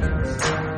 No,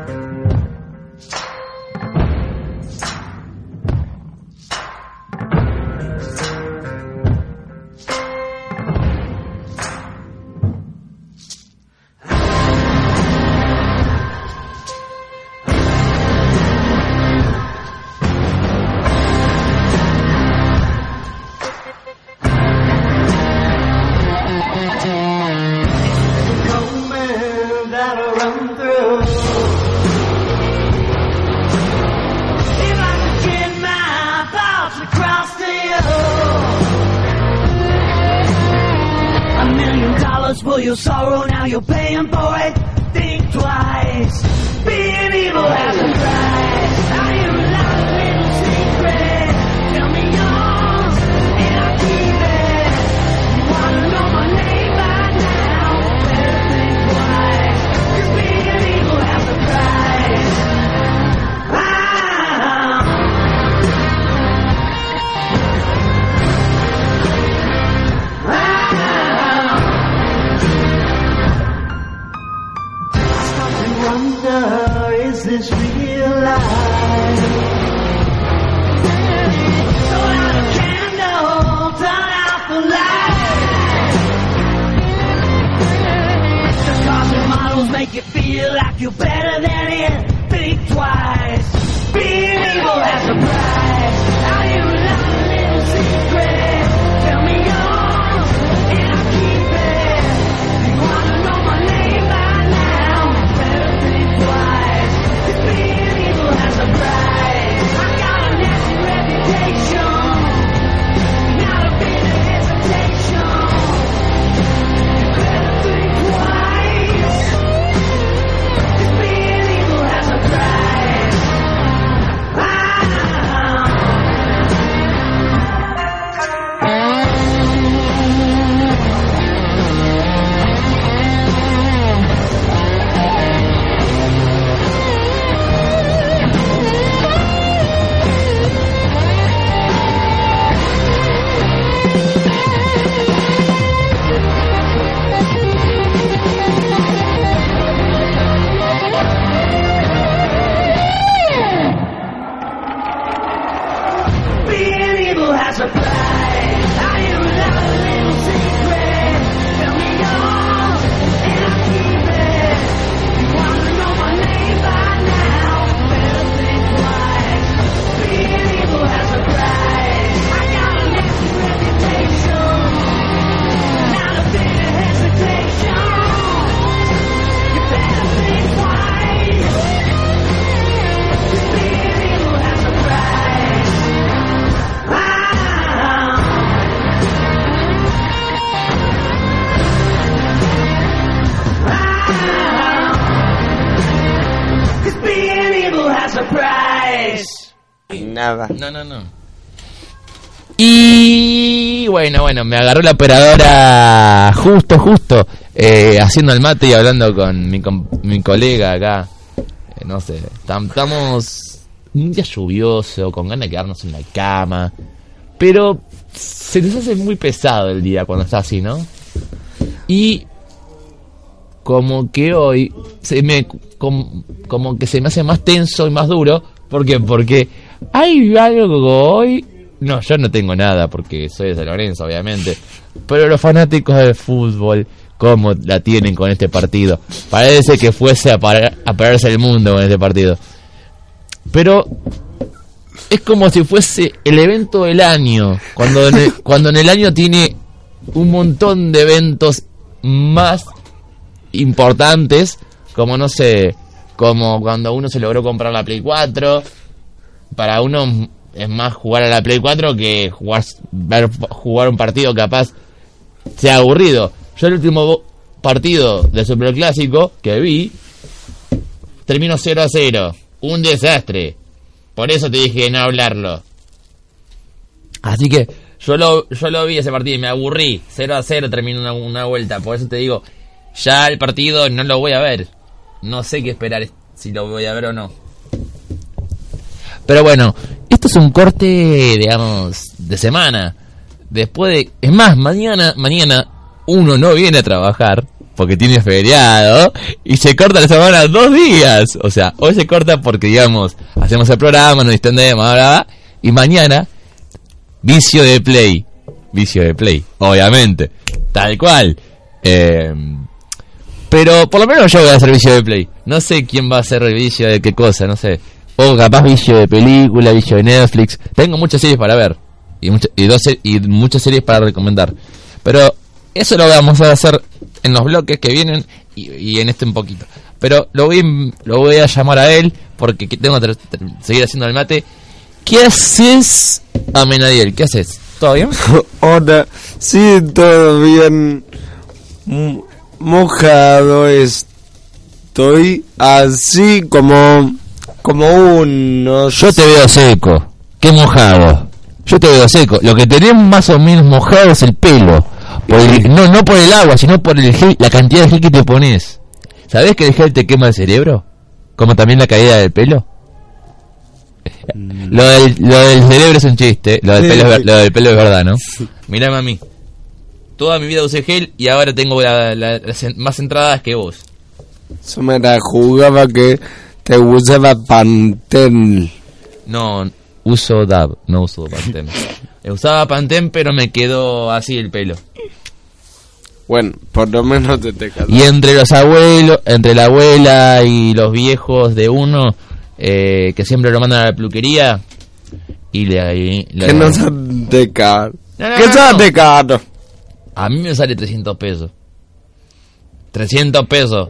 bueno, bueno, me agarró la operadora justo, justo, eh, haciendo el mate y hablando con mi, mi colega acá. Eh, no sé, estamos un día lluvioso, con ganas de quedarnos en la cama. Pero se nos hace muy pesado el día cuando está así, ¿no? Y como que hoy se me como, como que se me hace más tenso y más duro. ¿Por qué? Porque hay algo hoy. No, yo no tengo nada porque soy de San Lorenzo, obviamente. Pero los fanáticos del fútbol, ¿cómo la tienen con este partido? Parece que fuese a, a pararse el mundo con este partido. Pero es como si fuese el evento del año. Cuando en el, cuando en el año tiene un montón de eventos más importantes, como no sé, como cuando uno se logró comprar la Play 4 para uno es más jugar a la Play 4 que jugar, ver, jugar un partido capaz sea aburrido. Yo el último partido de Superclásico que vi terminó 0 a 0. Un desastre. Por eso te dije no hablarlo. Así que yo lo, yo lo vi ese partido y me aburrí. 0 a 0 terminó una, una vuelta. Por eso te digo, ya el partido no lo voy a ver. No sé qué esperar si lo voy a ver o no. Pero bueno, esto es un corte, digamos, de semana. Después de... Es más, mañana, mañana uno no viene a trabajar. porque tiene feriado, y se corta la semana dos días. O sea, hoy se corta porque, digamos, hacemos el programa, nos distendemos, bla, bla, bla, y mañana, vicio de play. Vicio de play, obviamente. Tal cual. Eh, pero por lo menos yo voy a hacer vicio de play. No sé quién va a hacer vicio de qué cosa, no sé. O capaz vicio de película, vicio de Netflix. Tengo muchas series para ver. Y, mucha- y, dos se- y muchas series para recomendar. Pero eso lo vamos a hacer en los bloques que vienen y, y en este un poquito. Pero lo voy, lo voy a llamar a él porque que tengo que seguir haciendo el mate. ¿Qué haces, Amenadiel? ¿Qué haces? ¿Todo bien? Hola, sí, todo bien. Mojado estoy así como como uno. Yo te veo seco. ¿Qué mojado? Yo te veo seco. Lo que tenés más o menos mojado es el pelo. Por el- no, no por el agua, sino por el gel, la cantidad de gel que te pones. ¿Sabés que el gel te quema el cerebro? Como también la caída del pelo. Lo del, lo del cerebro es un chiste. Lo del, pelo, es lo del pelo es verdad, ¿no? Mirá, mami. Toda mi vida usé gel y ahora tengo la- la- las en- más entradas que vos. Eso me la jugaba que te usaba Pantene. No, uso DAB, no uso Pantene. Usaba Pantene, pero me quedó así el pelo. Bueno, por lo menos te te. Y entre los abuelos, entre la abuela y los viejos de uno, eh, que siempre lo mandan a la peluquería, y le, ahí le- Que no sale caro. No, no, Que caro. a mí me sale 300 pesos. 300 pesos.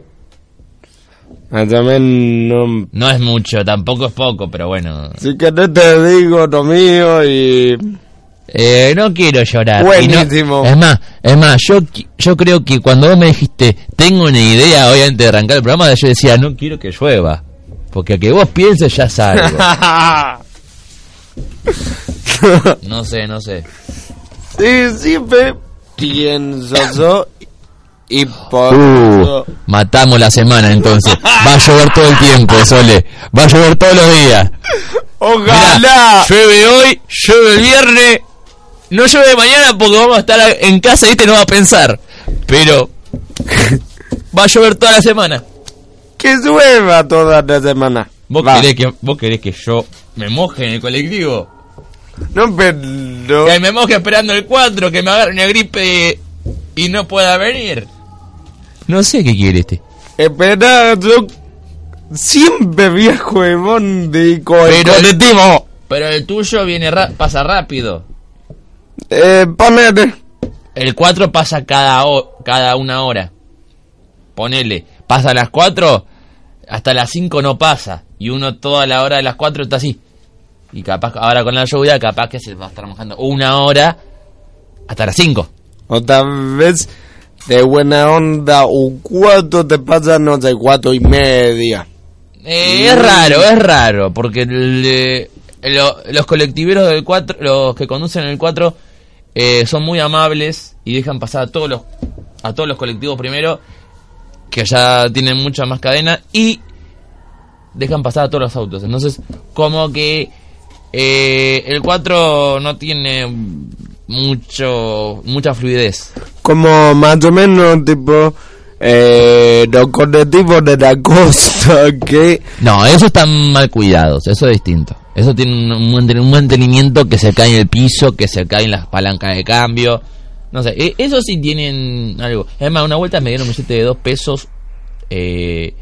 No... No es mucho, tampoco es poco, pero bueno. Si querés te digo lo mío y... Eh, no quiero llorar. No- Buenísimo. es más, es más, yo, yo creo que cuando vos me dijiste, tengo una idea hoy antes de arrancar el programa, yo decía, no quiero que llueva. Porque a que vos pienses ya salgo. no sé, no sé. sí, siempre pienso y por Uh, matamos la semana entonces. Va a llover todo el tiempo, Sole. Va a llover todos los días. ¡Ojalá! Mirá, llueve hoy, llueve el viernes. No llueve mañana porque vamos a estar en casa y te no va a pensar. Pero va a llover toda la semana. Que llueva toda la semana. ¿Vos Va. querés, que, ¿Vos querés que yo me moje en el colectivo? No, pero... Que me moje esperando el 4, que me agarre una gripe y no pueda venir. No sé qué quiere este. Espera, yo... Siempre viajo en bondi con el Pero- colectivo. Pero el tuyo viene ra- pasa rápido. Eh, ponete. El 4 pasa cada, cada una hora. Ponele, pasa a las 4, hasta las 5 no pasa. Y uno toda la hora de las 4 está así. Y capaz, ahora con la lluvia, capaz que se va a estar mojando una hora hasta las 5. Otra vez, de buena onda, un cuarto te pasa, no sé, cuatro y media. Eh, es raro, es raro, porque eh, lo- los colectiveros del 4, los que conducen el 4, eh, son muy amables y dejan pasar a todos los a todos los colectivos primero, que ya tienen mucha más cadena, y dejan pasar a todos los autos. Entonces, como que eh, el 4 no tiene mucho mucha fluidez. Como más o menos, tipo, eh, los colectivos de la costa que... No, esos están mal cuidados, eso es distinto. Eso tiene un, manten- un mantenimiento que se cae en el piso, que se caen las palancas de cambio. No sé, e- eso sí tienen algo. Es más, una vuelta me dieron un billete de dos pesos. eh,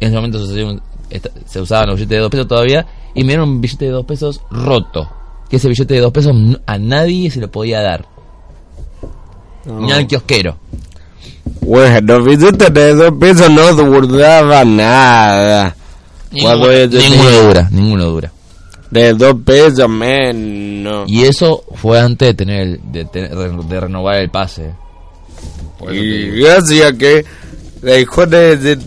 en ese momento se, se usaban los billetes de dos pesos todavía. Y me dieron un billete de dos pesos roto. Que ese billete de dos pesos no- a nadie se lo podía dar. Ni al kiosquero. Bueno, los billetes de dos pesos no duraban nada. Ninguno, de- dura, ninguno dura. De dos pesos menos. Y eso fue antes de tener el- de, tener- de renovar el pase. Por Y gracias que dejó de, de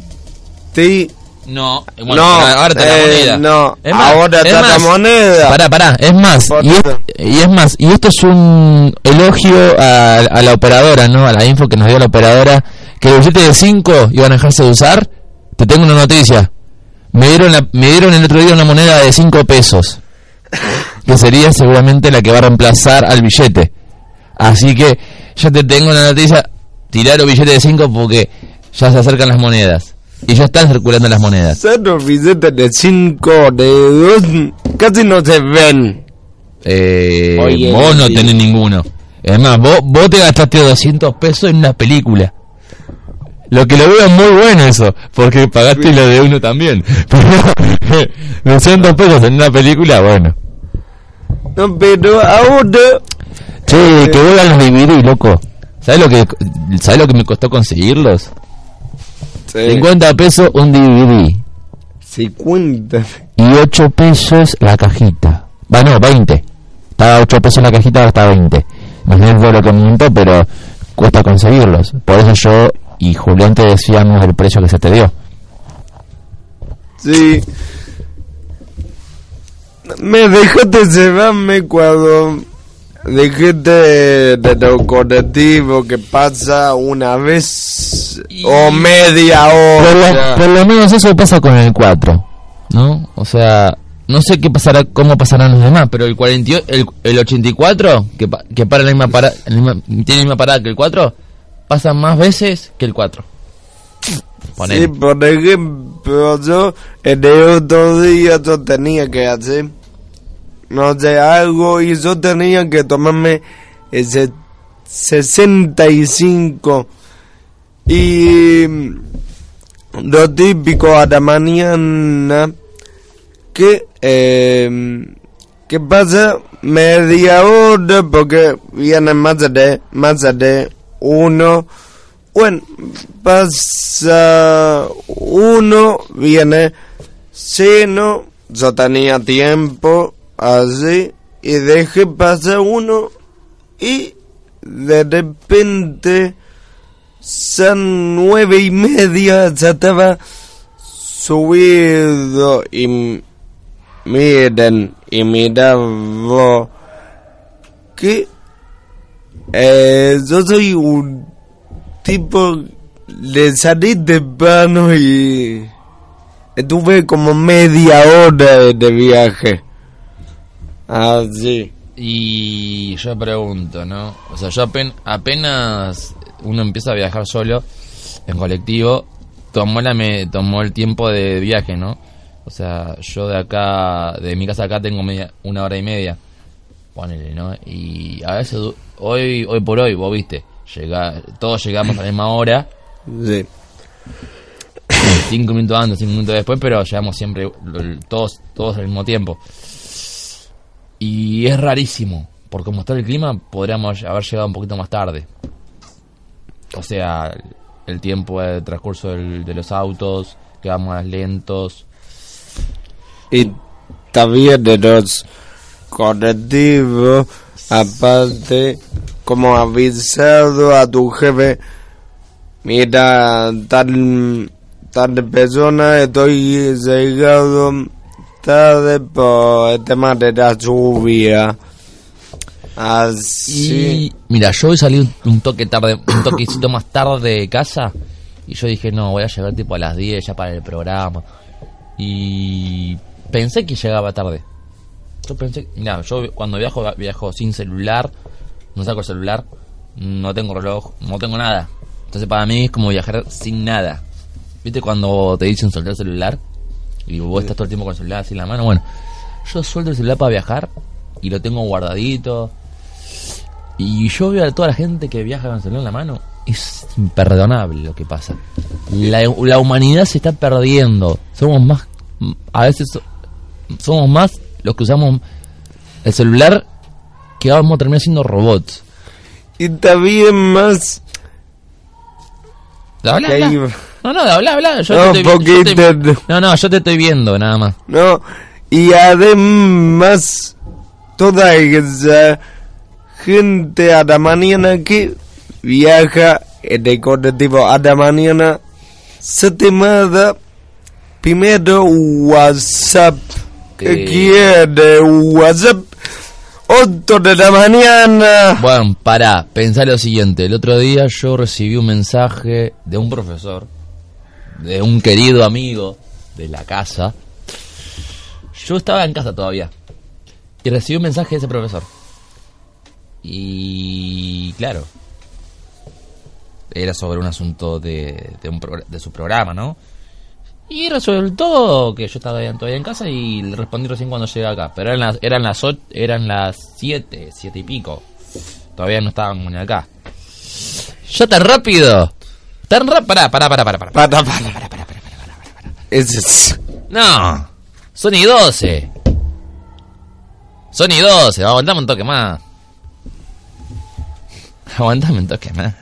ti. No, eh, bueno, No, ahora está la eh, moneda. no, Es más, ahora es está la más, moneda. Pará, pará, es más. Y es, y es más, y esto es un elogio a, a la operadora, ¿no? A la info que nos dio la operadora. Que el billete de 5 iban a dejarse de usar. Te tengo una noticia. Me dieron, la- me dieron el otro día una moneda de 5 pesos. Que sería seguramente la que va a reemplazar al billete. Así que yo te tengo una noticia. tirar los billetes de 5 porque ya se acercan las monedas. Y ya están circulando las monedas. Esos billetes de 5, de 2, casi no se ven. Eh, Oye, vos no sí. tenés ninguno. Es más, vos, vos te gastaste 200 pesos en una película. Lo que lo veo es muy bueno eso, porque pagaste lo de uno también. Pero 200 pesos en una película, bueno. No, pero ahora... Che, que vuelvan los DVD, loco. ¿Sabes lo que sabes lo que me costó conseguirlos? Sí, 50 pesos un DVD 50. y 8 pesos la cajita. Va, no, 20. Estaba 8 pesos la cajita, está 20. No fue lo que miento, pero cuesta conseguirlos. Por eso yo y Julián te decíamos el precio que se te dio. Sí. Me dejaste llevarme cuando dijiste de lo colectivo que pasa una vez o media Por lo, hora. por lo menos eso pasa con el 4, ¿no? O sea, no sé qué pasará, cómo pasarán los demás, pero el 48, el, el 84, que, pa- que para la misma parada, tiene la misma parada que el 4, pasa más veces que el 4. Ponele. Sí, por ejemplo, yo el de otro día yo tenía que hacer, no sé, algo y yo tenía que tomarme ese 65 y mm, lo típico a la mañana que eh, ¿qué pasa? Media hora porque viene más de más de uno. Bueno, pasa uno, viene seno, yo tenía tiempo así, y dejé pasar uno, y de repente son nueve y media, ya estaba subido, y miren, y miraba que eh, yo soy un tipo le salí temprano y estuve como media hora de, de viaje. Así. Y yo pregunto, ¿no? O sea, yo apen- apenas uno empieza a viajar solo en colectivo, tomó la me tomó el tiempo de viaje, ¿no? O sea, yo de acá, de mi casa acá tengo media, una hora y media, ponele, ¿no? Y a veces, hoy hoy por hoy, vos viste, llega, todos llegamos a la misma hora, Sí. cinco minutos antes, cinco minutos después, pero llegamos siempre todos, todos al mismo tiempo. Y es rarísimo, por como está el clima, podríamos haber llegado un poquito más tarde. O sea, el tiempo de transcurso del- de los autos, que vamos más lentos. Y también de los colectivos, aparte, como avisado a tu jefe, mira, tal, tal persona, estoy llegado tarde por el tema de la lluvia. Así. Y mira, yo hoy salí un, un toque tarde, un toquecito más tarde de casa y yo dije, no, voy a llegar tipo a las 10 ya para el programa. Y pensé que llegaba tarde. Yo pensé, mira, yo cuando viajo viajo sin celular, no saco el celular, no tengo reloj, no tengo nada. Entonces para mí es como viajar sin nada. ¿Viste cuando te dicen soltar el celular? Y vos estás todo el tiempo con el celular así en la mano. Bueno, yo suelto el celular para viajar y lo tengo guardadito. Y yo veo a toda la gente que viaja con el celular en la mano. Es imperdonable lo que pasa. La, la humanidad se está perdiendo. Somos más. A veces so- somos más los que usamos el celular que vamos a terminar siendo robots. Y también más. Habla. iba- No, no, habla, habla. Yo No, te estoy, yo te- no, no, yo te estoy viendo, nada más. No, y además, toda esa gente a la mañana que viaja en el colectivo a la mañana, se te manda primero WhatsApp. ¿Qué quiere WhatsApp? 8 de la mañana. Bueno, pará, pensá lo siguiente. El otro día yo recibí un mensaje de un profesor, de un querido amigo de la casa. Yo estaba en casa todavía. Y recibí un mensaje de ese profesor. Y claro. era sobre un asunto de, de, un progr- de su programa, ¿no? Y resultó que yo estaba todavía en casa y le respondí recién cuando llegué acá. Pero eran las, eran las, ocho, eran las siete, siete y pico. Todavía no estábamos acá. ¿Yo tan rápido? ¿Tan rápido? Pará, pará, pará, pará, pará. Para, para, para. Ese es- No, Sony 12. Sony 12, aguantame un toque más. Aguantame un toque más.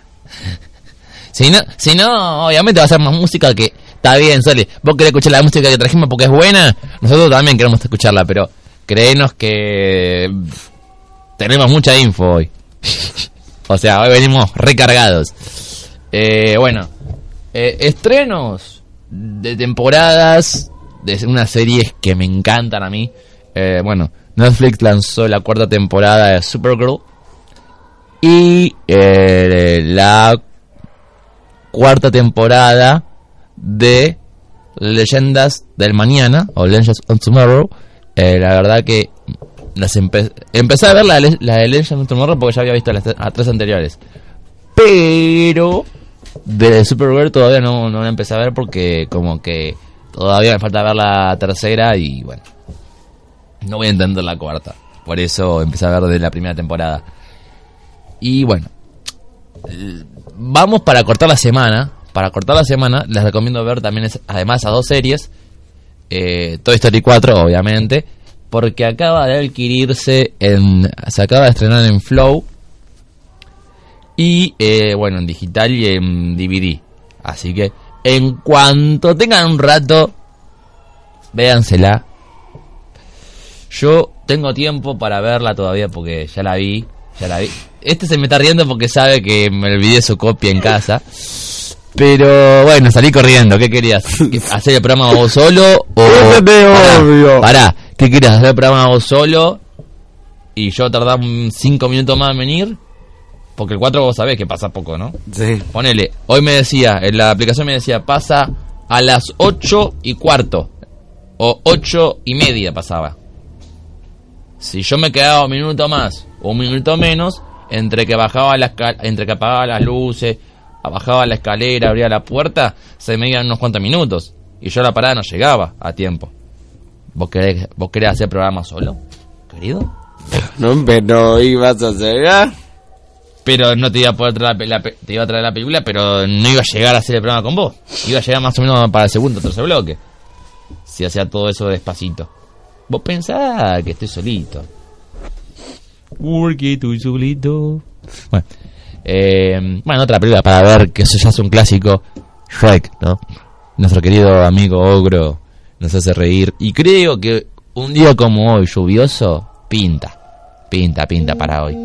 Si no, si no, obviamente va a ser más música que... Está bien, Sole, vos querés escuchar la música que trajimos porque es buena. Nosotros también queremos escucharla, pero créenos que... Tenemos mucha info hoy. o sea, hoy venimos recargados. Eh, bueno, eh, estrenos de temporadas de unas series que me encantan a mí. Eh, bueno, Netflix lanzó la cuarta temporada de Supergirl y eh, la cuarta temporada de Leyendas del Mañana o Legends of Tomorrow. La verdad que las empe- empecé a ver la, la de Legends of Tomorrow porque ya había visto las tres anteriores. Pero de Supergirl todavía no, no la empecé a ver porque como que todavía me falta ver la tercera y bueno, no voy a entender la cuarta. Por eso empecé a ver de la primera temporada. Y bueno, vamos para cortar la semana. Para cortar la semana les recomiendo ver también además a dos series. Eh, Toy Story 4 obviamente. Porque acaba de adquirirse en... Se acaba de estrenar en Flow. Y eh, bueno, en digital y en DVD. Así que en cuanto tengan un rato, véansela. Yo tengo tiempo para verla todavía porque ya la vi. Ya la vi. Este se me está riendo porque sabe que me olvidé su copia en casa. Pero bueno, salí corriendo. ¿Qué querías? ¿Qué- ¿Hacer el programa vos solo? O... Pará, obvio. Pará, ¿qué querías? ¿Hacer el programa vos solo? Y yo tardar 5 minutos más en venir. Porque el 4 vos sabés que pasa poco, ¿no? Sí. Ponele, hoy me decía, en la aplicación me decía, pasa a las 8 y cuarto. O 8 y media pasaba. Si yo me quedaba un minuto más o un minuto menos, entre que bajaba la esca- entre que apagaba las luces, bajaba la escalera, abría la puerta, se me iban unos cuantos minutos. Y yo a la parada no llegaba a tiempo. ¿Vos querés, vos querés hacer programa solo, querido? No, pero ibas a llegar. Pero no te iba a poder traer la, pe- la pe- te iba a traer la película, pero no iba a llegar a hacer el programa con vos. Iba a llegar más o menos para el segundo o tercer bloque. Si hacía todo eso despacito. Vos pensás que estoy solito. Porque estoy solito. Bueno, eh, bueno, otra película para ver, que eso ya es un clásico. Shrek, ¿no? Nuestro querido amigo Ogro nos hace reír. Y creo que un día como hoy, lluvioso, pinta. Pinta, pinta para hoy.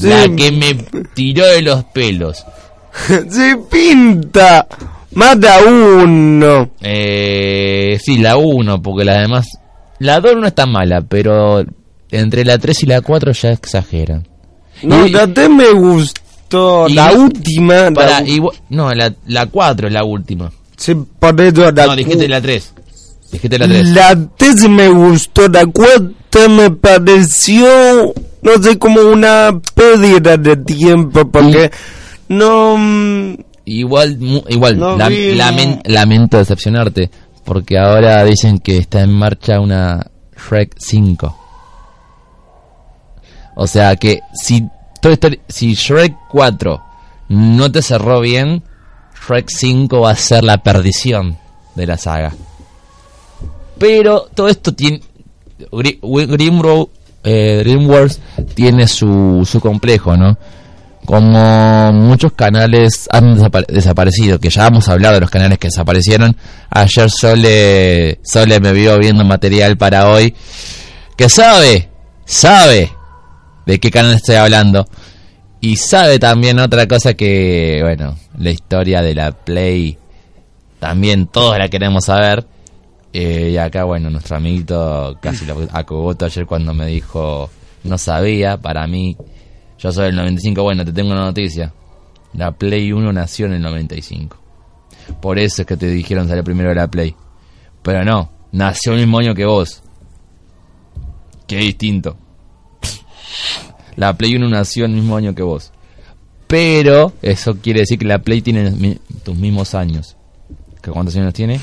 Sí. La que me tiró de los pelos. Se pinta. Mata uno. Eh, sí, la 1, porque la demás... La 2 no es tan mala, pero entre la 3 y la 4 ya exageran. No, Y- la T me gustó. la no- última. Para, la, igual- no, la, la 4 es la última. sí, por eso la no, dijiste la 3. Dijiste la 3. La T sí me gustó. La cuarta me pareció. No sé, como una pérdida de tiempo. Porque. No. mm, Igual, igual, No lam- vi, lamen- no. lamento decepcionarte, porque ahora dicen que está en marcha una Shrek 5. O sea que si, Toy Story- si Shrek 4 no te cerró bien, Shrek 5 va a ser la perdición de la saga. Pero todo esto tiene... Gri- Grimrow, eh, DreamWorks tiene su, su complejo, ¿no? Como muchos canales han desapa- desaparecido, que ya vamos a hablar de los canales que desaparecieron. Ayer Sole, Sole me vio viendo material para hoy. Que sabe, sabe de qué canal estoy hablando. Y sabe también otra cosa que, bueno, la historia de la Play también todos la queremos saber. Eh, y acá, bueno, nuestro amiguito casi lo acogoto ayer cuando me dijo, no sabía, para mí, yo soy del 95, bueno, te tengo una noticia. La Play 1 nació en el 95. Por eso es que te dijeron salir primero de la Play. Pero no, nació el mismo año que vos. Qué distinto. La Play 1 nació el mismo año que vos. Pero eso quiere decir que la Play tiene tus mismos años. ¿Que ¿Cuántos años tiene?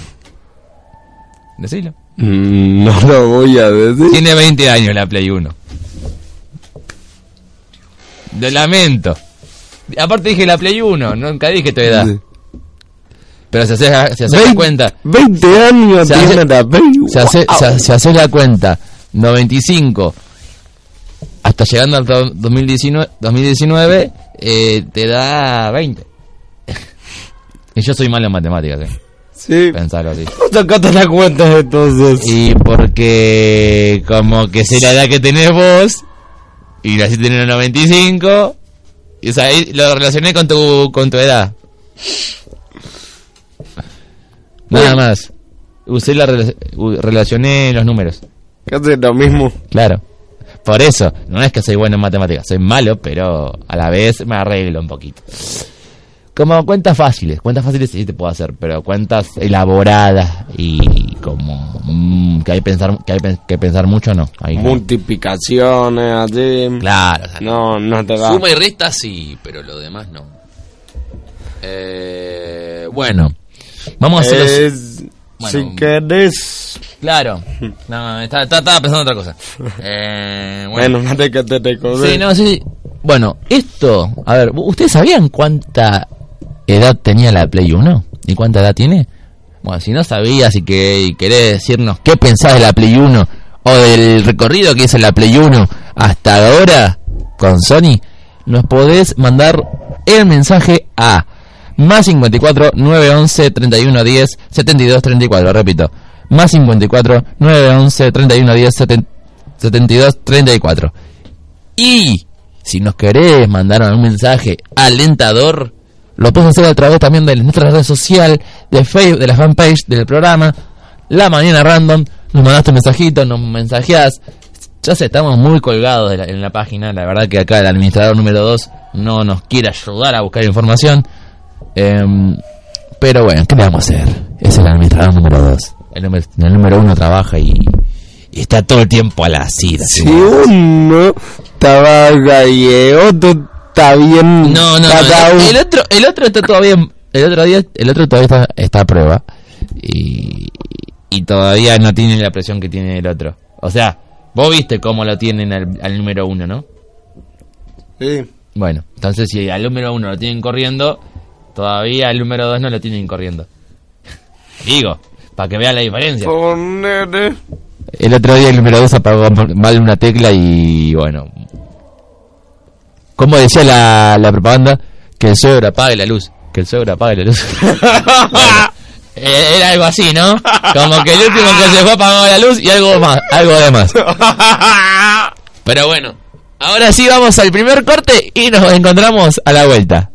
Decilo. Mm, No lo voy a decir. Tiene 20 años la Play 1. Lo lamento. Aparte dije la Play 1, nunca dije tu edad. Sí. Pero si haces, si haces la Vein- cuenta, 20 años Se hace- tiene la Play. si haces, Wow. si- haces la cuenta, 95 hasta llegando al do- 2019, 2019 eh, te da 20. y yo soy malo en matemáticas, eh, Sí. pensarlo así. ¿Cómo sacaste las cuentas entonces? Y porque como que sé la edad que tenés vos y así tenés el 95 y o sea, ahí lo relacioné con tu con tu edad. Nada más. Usé la rela- relacioné los números. Casi lo mismo. Claro. Por eso, no es que soy bueno en matemáticas, soy malo, pero a la vez me arreglo un poquito. Como cuentas fáciles, cuentas fáciles sí te puedo hacer, pero cuentas elaboradas y como mm, que hay pensar que hay que pensar mucho no. Ahí. Multiplicaciones, así. Claro, o sea, No, no te va. Suma y resta sí, pero lo demás no. Eh, bueno, vamos a hacer los- Es- Bueno. Si querés. Claro. No, está- está- estaba pensando en otra cosa. Eh, bueno. Bueno, no te que te recordé. Sí, no, sí. Bueno, esto, a ver, ¿ustedes sabían cuánta edad tenía la Play 1? ¿Y cuánta edad tiene? Bueno, si no sabías y, que, y querés decirnos qué pensás de la Play 1 o del recorrido que hizo la Play 1 hasta ahora con Sony, nos podés mandar el mensaje a más 54 911 31 10 72 34, repito, más 54 911 31 10 72 34. Y si nos querés mandar un mensaje alentador, lo puedes hacer a través también de nuestra red social, de Facebook, de la fanpage del programa, La Mañana Random. Nos mandaste un mensajito, nos mensajeás. Ya sé, estamos muy colgados de la- en la página. La verdad que acá el administrador número 2 no nos quiere ayudar a buscar información. Em, pero bueno, ¿qué le vamos a hacer? Es el administrador número 2. El número, el número 1 trabaja y, y está todo el tiempo a la cita. Si uno trabaja y el otro está bien. No, no, El, el otro, el otro está todavía, el otro día, el otro todavía está, está a prueba y, y todavía no tiene la presión que tiene el otro. O sea, vos viste cómo lo tienen al, al número uno, ¿no? Sí. Bueno, entonces si al número uno lo tienen corriendo, todavía al número dos no lo tienen corriendo. Digo, para que vean la diferencia. El otro día el número 2 apagó mal una tecla y bueno. Como decía la, la propaganda, que el suegro apague la luz. Que el suegro apague la luz. Bueno, eh, era algo así, ¿no? Como que el último que se fue apagó la luz y algo más, algo de más. Pero bueno, ahora sí vamos al primer corte y nos encontramos a la vuelta.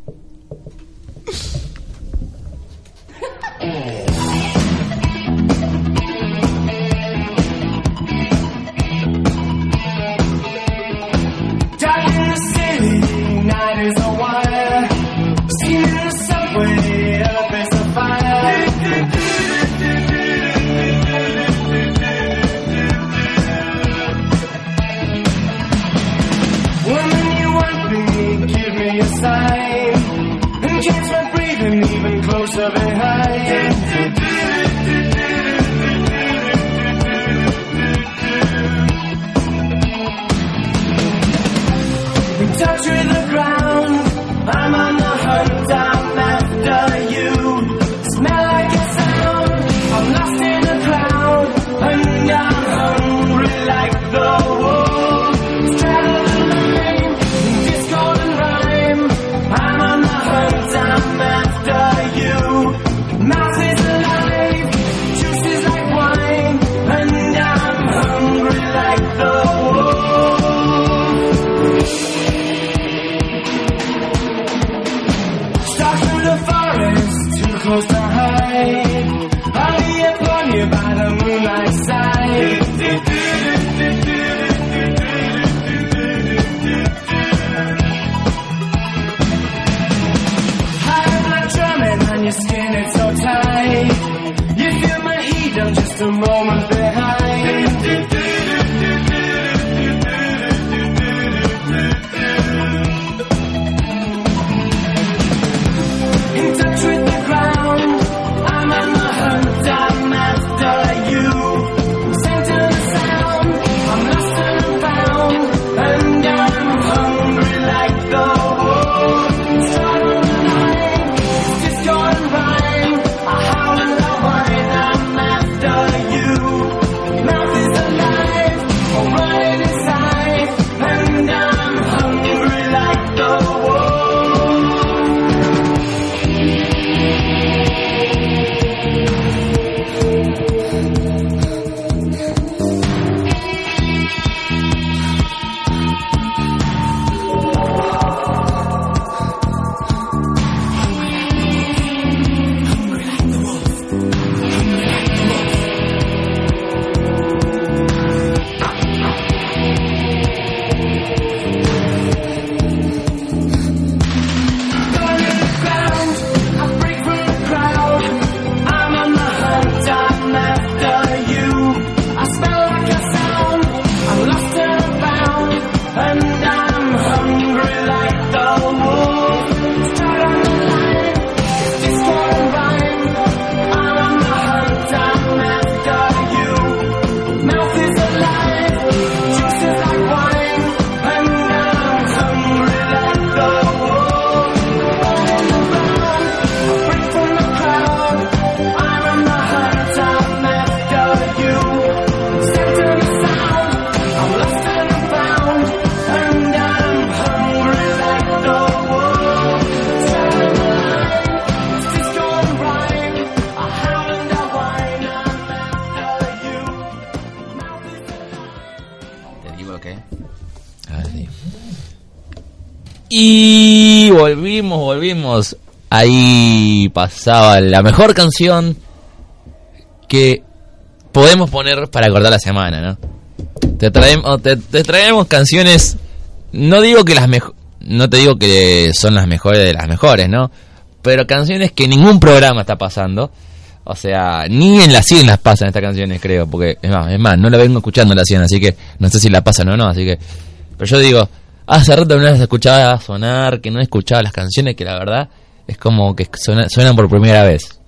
Y volvimos, volvimos. Ahí pasaba la mejor canción que podemos poner para acordar la semana, ¿no? Te traemos, te, traemos canciones, no digo que las mejores, no te digo que son las mejores de las mejores, ¿no? Pero canciones que ningún programa está pasando. O sea, ni en la 100 las pasan estas canciones, creo, porque es más, es más, no la vengo escuchando en la 100, así que no sé si la pasan o no, así que... Pero yo digo, hace rato no las escuchaba sonar, que no escuchaba las canciones, que la verdad es como que suena- suenan por primera vez.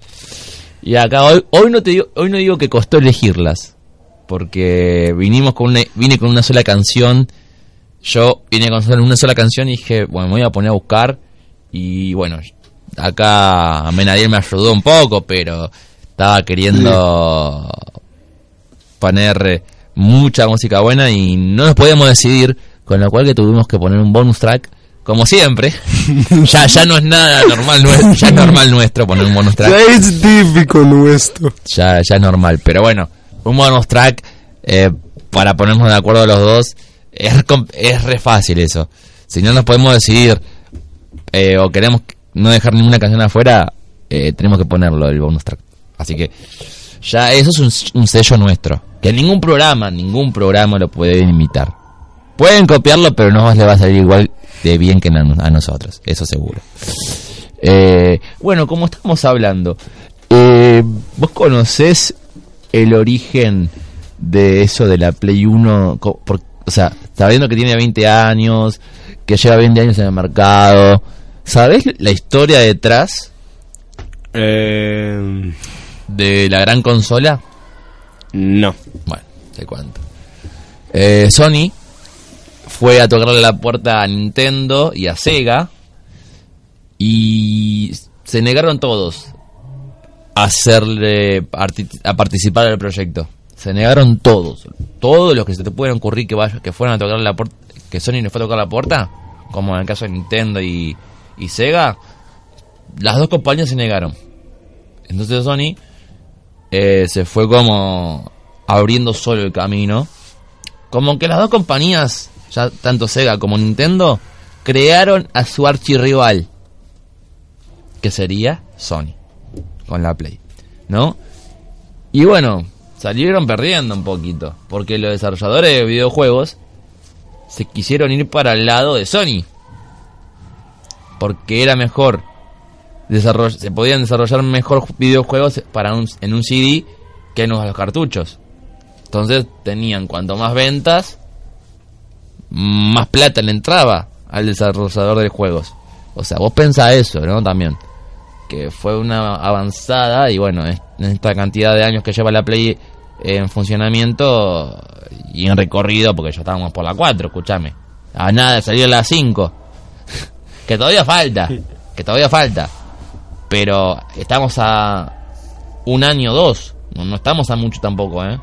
Y acá hoy, hoy no te digo, hoy no digo que costó elegirlas, porque vinimos con una, vine con una sola canción, yo vine con una sola canción y dije, bueno, me voy a poner a buscar y bueno, acá Menadiel me ayudó un poco, pero estaba queriendo poner mucha música buena y no nos podíamos decidir, con lo cual que tuvimos que poner un bonus track, como siempre. ya ya no es nada normal, nuestro, ya es normal nuestro poner un bonus track Ya es típico nuestro. ya, ya es normal. Pero bueno, un bonus track eh, para ponernos de acuerdo los dos es, es re fácil eso. Si no nos podemos decidir eh, o queremos no dejar ninguna canción afuera, eh, tenemos que ponerlo el bonus track. Así que ya eso es un, un sello nuestro. Que ningún programa, ningún programa lo puede imitar. Pueden copiarlo, pero no le va a salir igual de bien que a nosotros, eso seguro. Eh, bueno, como estamos hablando, eh, ¿vos conocés el origen de eso de la Play 1? Co- por- o sea, sabiendo que tiene 20 años, que lleva 20 años en el mercado, ¿sabés la historia detrás Eh, de la gran consola? no. Bueno, te cuento. Eh, Sony fue a tocarle la puerta a Nintendo y a Sega y se negaron todos a hacerle a participar del proyecto. Se negaron todos, todos los que se te puedan ocurrir que vaya, fueran a tocar la puerta, que Sony le fue a tocar la puerta, como en el caso de Nintendo y, y Sega, las dos compañías se negaron. Entonces Sony eh, se fue como abriendo solo el camino. Como que las dos compañías, ya tanto Sega como Nintendo, crearon a su archirrival, que sería Sony, con la Play, ¿no? Y bueno, salieron perdiendo un poquito, porque los desarrolladores de videojuegos se quisieron ir para el lado de Sony, porque era mejor se podían desarrollar mejor videojuegos para un, en un CD que en los cartuchos. Entonces tenían cuanto más ventas, más plata le entraba al desarrollador de juegos. O sea, vos pensás eso, ¿no? También. Que fue una avanzada y bueno, en esta cantidad de años que lleva la Play en funcionamiento y en recorrido, porque ya estábamos por la 4, escúchame. A nada, a la 5. que todavía falta, que todavía falta. Pero estamos a un año o dos. No, no estamos a mucho tampoco, ¿eh?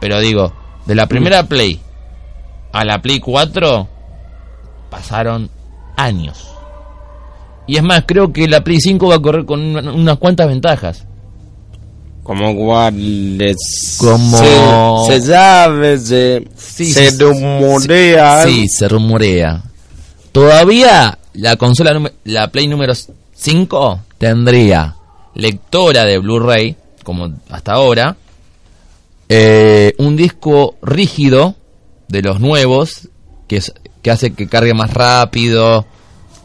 Pero digo, de la primera Play a la Play 4 pasaron años. Y es más, creo que la Play 5 va a correr con una- unas cuantas ventajas. Como cuáles. Como- Se, se sabe, se, Sí, se sí, rumorea. Sí, se rumorea. Todavía la consola, la Play número 5 tendría lectora de Blu-ray, como hasta ahora, eh, un disco rígido de los nuevos, que, que hace que cargue más rápido,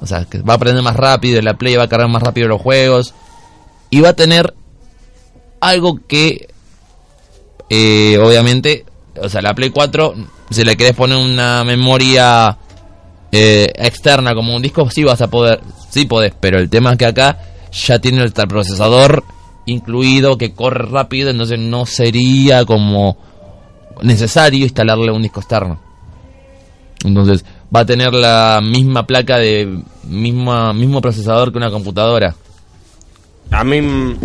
o sea, que va a aprender más rápido, la Play va a cargar más rápido los juegos, y va a tener algo que eh, obviamente, o sea, la Play 4, si le querés poner una memoria eh, externa como un disco, sí vas a poder, sí podés, pero el tema es que acá ya tiene el procesador incluido que corre rápido, entonces no sería como necesario instalarle un disco externo. Entonces va a tener la misma placa de misma mismo procesador que una computadora. A mí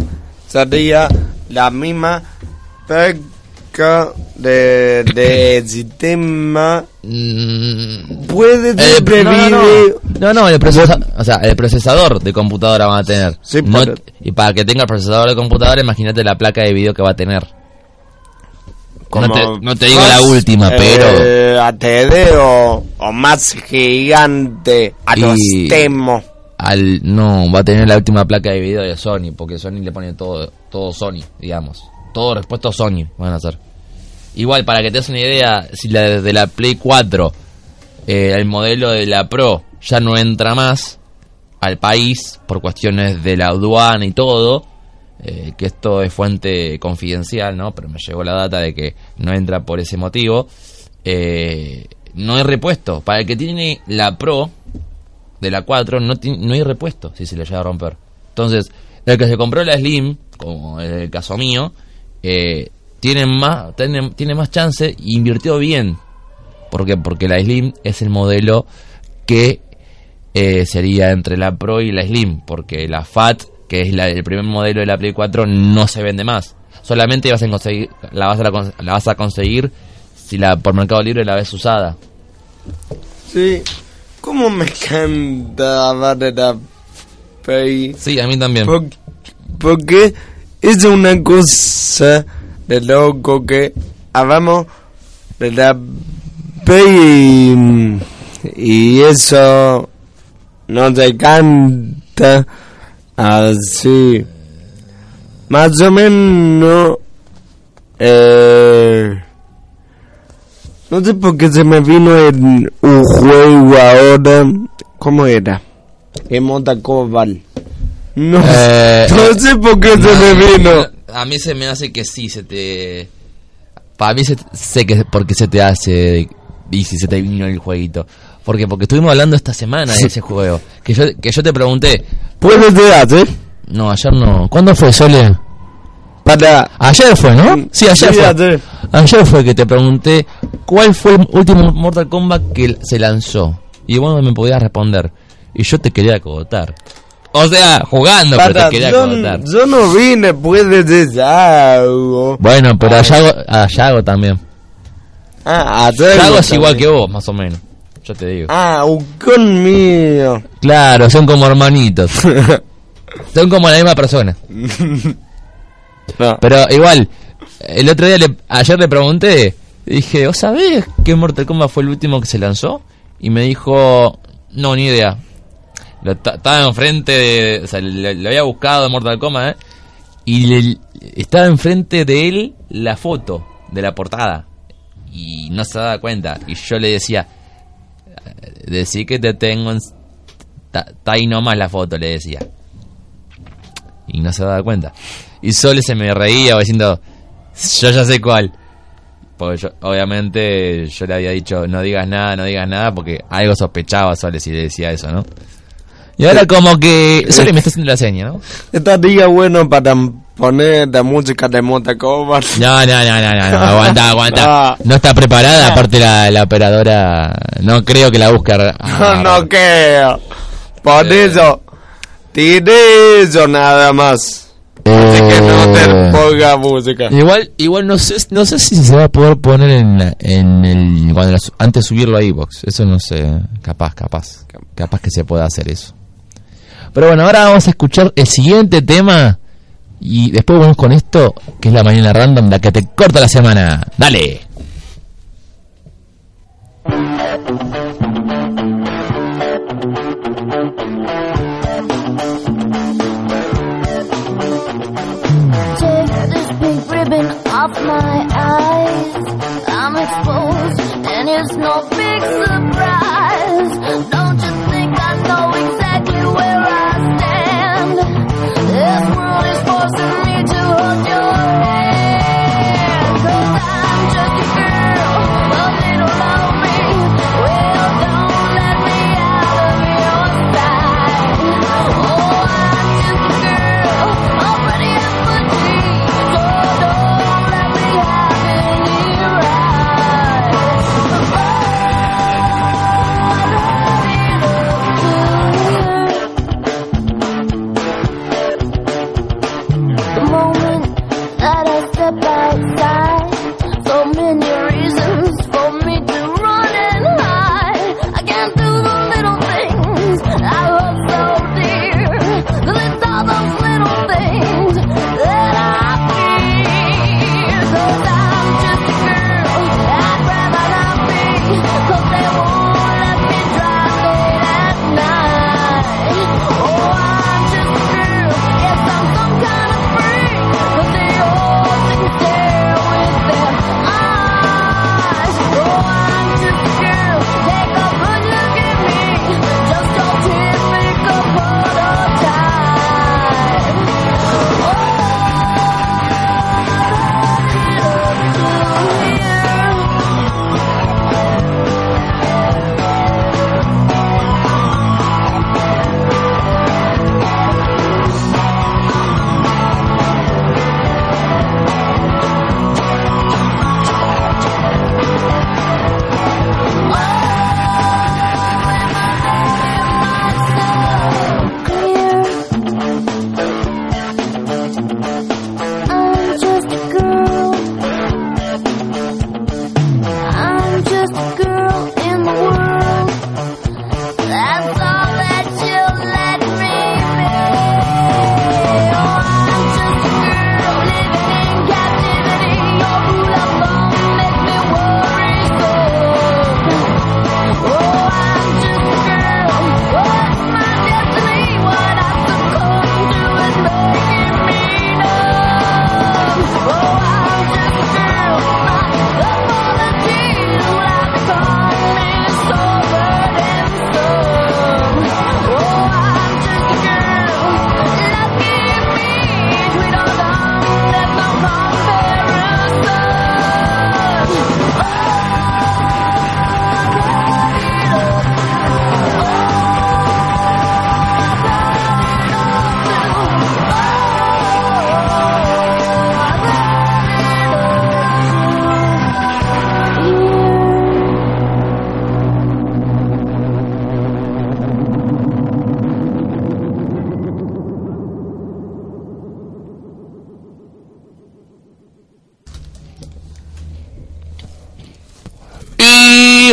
sería la misma placa de, de sistema. Mm, Puede Eh, no, no, no. No, no, el procesa- o sea, el procesador de computadora van a tener. Sí, y para que tenga el procesador de computadora, imagínate la placa de video que va a tener. Como, te- no te digo la última, pero- eh, ATD o, o más gigante a los Y- temo. Al, no, va a tener la última placa de video de Sony, porque Sony le pone todo, todo Sony, digamos. Todo respuesto Sony van a hacer. Igual, para que te des una idea, si la de la Play 4, eh, el modelo de la Pro ya no entra más al país por cuestiones de la aduana y todo, eh, que esto es fuente confidencial, ¿no? Pero me llegó la data de que no entra por ese motivo. eh, no hay repuesto. Para el que tiene la Pro de la 4, no, no hay repuesto si se le llega a romper. Entonces, el que se compró la Slim, como en el caso mío, eh, tiene más tiene, tiene más chance e invirtió bien. ¿Por qué? Porque la Slim es el modelo que sería entre la Pro y la Slim, porque la Fat, que es la- el primer modelo de la Play 4, no se vende más. Solamente vas a conseguir, la, vas a, la vas a conseguir si la por Mercado Libre la ves usada. Sí. ¿Cómo me encanta hablar de la Play? Sí, a mí también. Por- porque es una cosa de loco que hablamos de la Play y, y eso nos encanta así. Más o menos... Eh, no sé por qué se me vino en un juego ahora. ¿Cómo era? En Mortal Kombat. No, Eh, no sé por qué se me vino. A mí se me hace que sí, se te... Para mí se, sé que porque se te hace y si se te vino el jueguito. ¿Por qué? Porque estuvimos hablando esta semana de ese juego. Que yo, que yo te pregunté. Puede ser, ¿eh? No, ayer no. ¿Cuándo fue, Sole? Para... Ayer fue, ¿no? Sí, ayer Sí, fue. ayer. Fue que te pregunté cuál fue el último Mortal Kombat que se lanzó. Y vos no me podías responder. Y yo te quería acogotar. O sea, jugando, pero te quería yo, yo no vine, puede ser algo. Bueno, pero a Yago, a Yago también. Ah, ayer Yago es también. igual que vos, más o menos. Yo te digo. Ah, un conmigo. Claro, son como hermanitos. son como la misma persona. No. Pero igual, el otro día, le- ayer le pregunté, dije, ¿vos sabés qué Mortal Kombat fue el último que se lanzó? Y me dijo, no, ni idea. Estaba enfrente de, o sea, lo había buscado en Mortal Kombat, ¿eh? Y le- estaba enfrente de él la foto de la portada. Y no se daba cuenta. Y yo le decía, decí que te tengo en... Está ahí nomás la foto, le decía. Y no se daba cuenta. Y Sole se me reía diciendo, yo ya sé cuál. Porque yo, obviamente yo le había dicho, no digas nada, no digas nada, porque algo sospechaba Sole si le decía eso, ¿no? Y ahora como que Sole me está haciendo la seña, ¿no? Estaría bueno para poner la música de Mortal Kombat. No, no, no, no, no, no, aguanta, aguanta. Ah. No está preparada, aparte la, la operadora, no creo que la busque. a- no creo. Por Eh. eso, eso nada más. Así que no te Eh. ponga música. Igual, igual no sé, no sé si se va a poder poner en, la- en el cuando antes de subirlo a iBox. Eso no sé, capaz, capaz, capaz que se pueda hacer eso. Pero bueno, ahora vamos a escuchar el siguiente tema y después vamos con esto que es la mañana random, la que te corta la semana. Dale. My eyes. I'm exposed, and it's no. about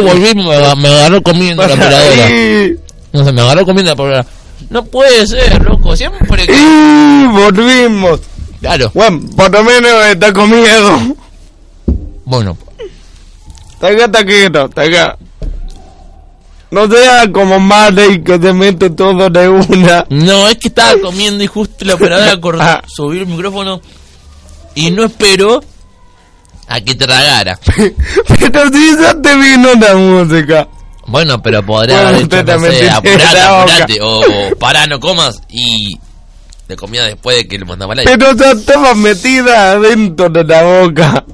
volví, me, me agarró comiendo la operadora. Y, No sé, me agarró comiendo la operadora. No puede ser, loco, siempre que... y volvimos. Claro, Bueno, por lo menos está con miedo. bueno, Está acá, está quieto, está acá. No sea como Marley que te mete todo de una. no, es que estaba comiendo y justo la operadora cortó, Ah. subió el micrófono y no esperó a que tragara. Pero si ya te vino la música. Bueno, pero podría Bueno, haber dicho, no sé, apurate, apurate, o pará, no comas, y le comía después de que le mandaba la Pero ya estaba metida adentro de la boca.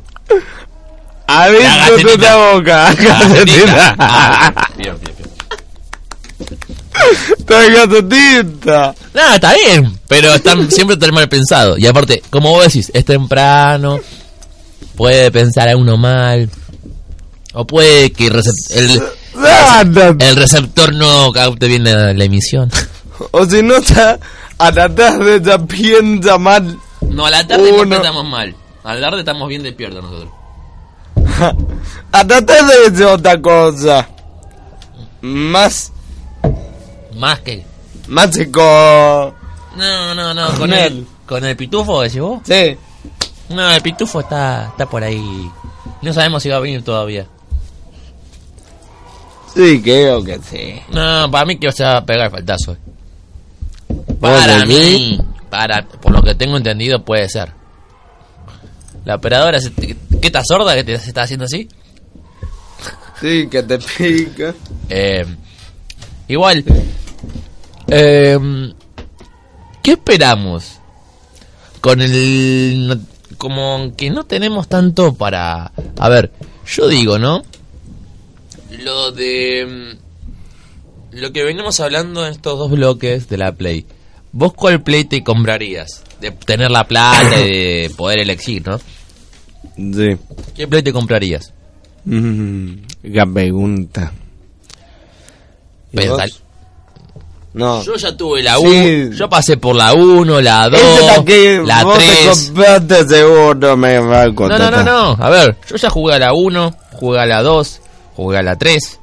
Adentro de la boca. Galletita. Ah, bien, bien, bien. Está galletita. No, está bien, pero están, siempre está mal pensado. Y aparte, como vos decís, es temprano, puede pensar a uno mal, o puede que el, el receptor no capte bien la, la emisión. O si no está a la tarde ya piensa mal. No, a la tarde no estamos mal. A la tarde estamos bien despiertos nosotros. A la tarde es otra cosa. Más, Más que... más chico. No, no, no, con Con el, él. con el pitufo, decís vos. Sí. No, el pitufo está, está por ahí. No sabemos si va a venir todavía. Sí, creo que sí. No, para mí que se va a pegar el faltazo. Para ¿Vos mí, para, por lo que tengo entendido, puede ser. La operadora, se- ¿qué está sorda que te se está haciendo así? Sí, que te pica. Eh, igual, eh, ¿qué esperamos? Con el... como que no tenemos tanto para... A ver, yo digo, ¿no? Lo de... mm, Lo que venimos hablando en estos dos bloques de la Play. ¿Vos cuál Play te comprarías? De tener la plata y de poder elegir, ¿no? Sí. ¿Qué Play te comprarías? Mm, qué pregunta. ¿Y Pensá- vos? No. Yo ya tuve la Sí. 1, yo pasé por la 1, la 2, Esa es la que la vos te 3. compraste seguro me va a No, no, no, no. A ver, yo ya jugué a la 1, jugué a la 2, jugué a la 3.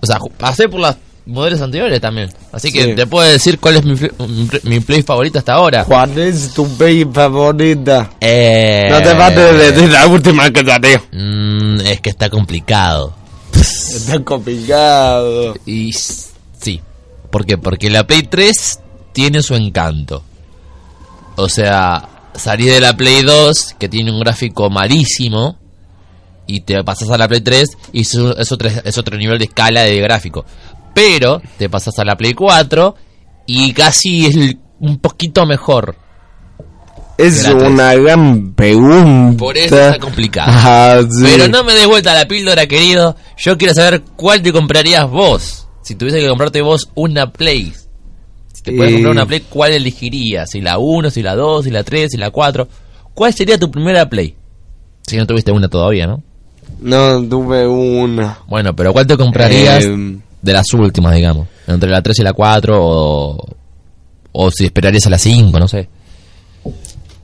O sea, pasé por las modelos anteriores también. Así que Sí. te puedo decir cuál es mi, mi, mi play favorita hasta ahora. ¿Cuál es tu play favorita? Eh, No te vas a decir la última que salió. mm, es que está complicado. Está complicado. Y sí. ¿Por qué? Porque la Play 3 tiene su encanto. O sea, salí de la Play 2, que tiene un gráfico malísimo, y te pasas a la Play 3 y es, otro, es otro nivel de escala de gráfico. Pero te pasas a la Play 4 y casi es un poquito mejor. Es una gran pregunta. Por eso está complicado. Ah, sí. Pero no me des vuelta la píldora, querido. Yo quiero saber cuál te comprarías vos. Si tuviese que comprarte vos una Play. Si te puedes Eh. comprar una Play, ¿cuál elegirías? Si la 1, si la 2, si la 3, si la 4. ¿Cuál sería tu primera Play? Si no tuviste una todavía, ¿no? No tuve una. Bueno, pero ¿cuál te comprarías Eh, de las últimas, digamos? Entre la 3 y la 4 o... O si esperarías a la 5, no sé.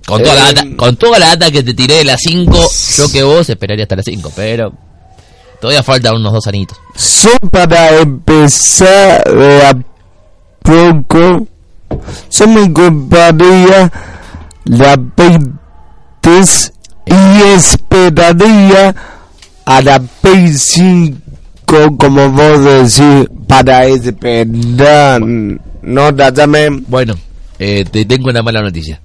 Con toda, la Eh. data, con toda la data que te tiré de la 5, yo que vos esperaría hasta la 5, pero... Todavía faltan unos dos anitos. Yo para empezar de a poco, yo me compraría la Play 3 y esperaría a la Play 5, como vos decís, para esperar. No, dame. Bueno, eh, te tengo una mala noticia.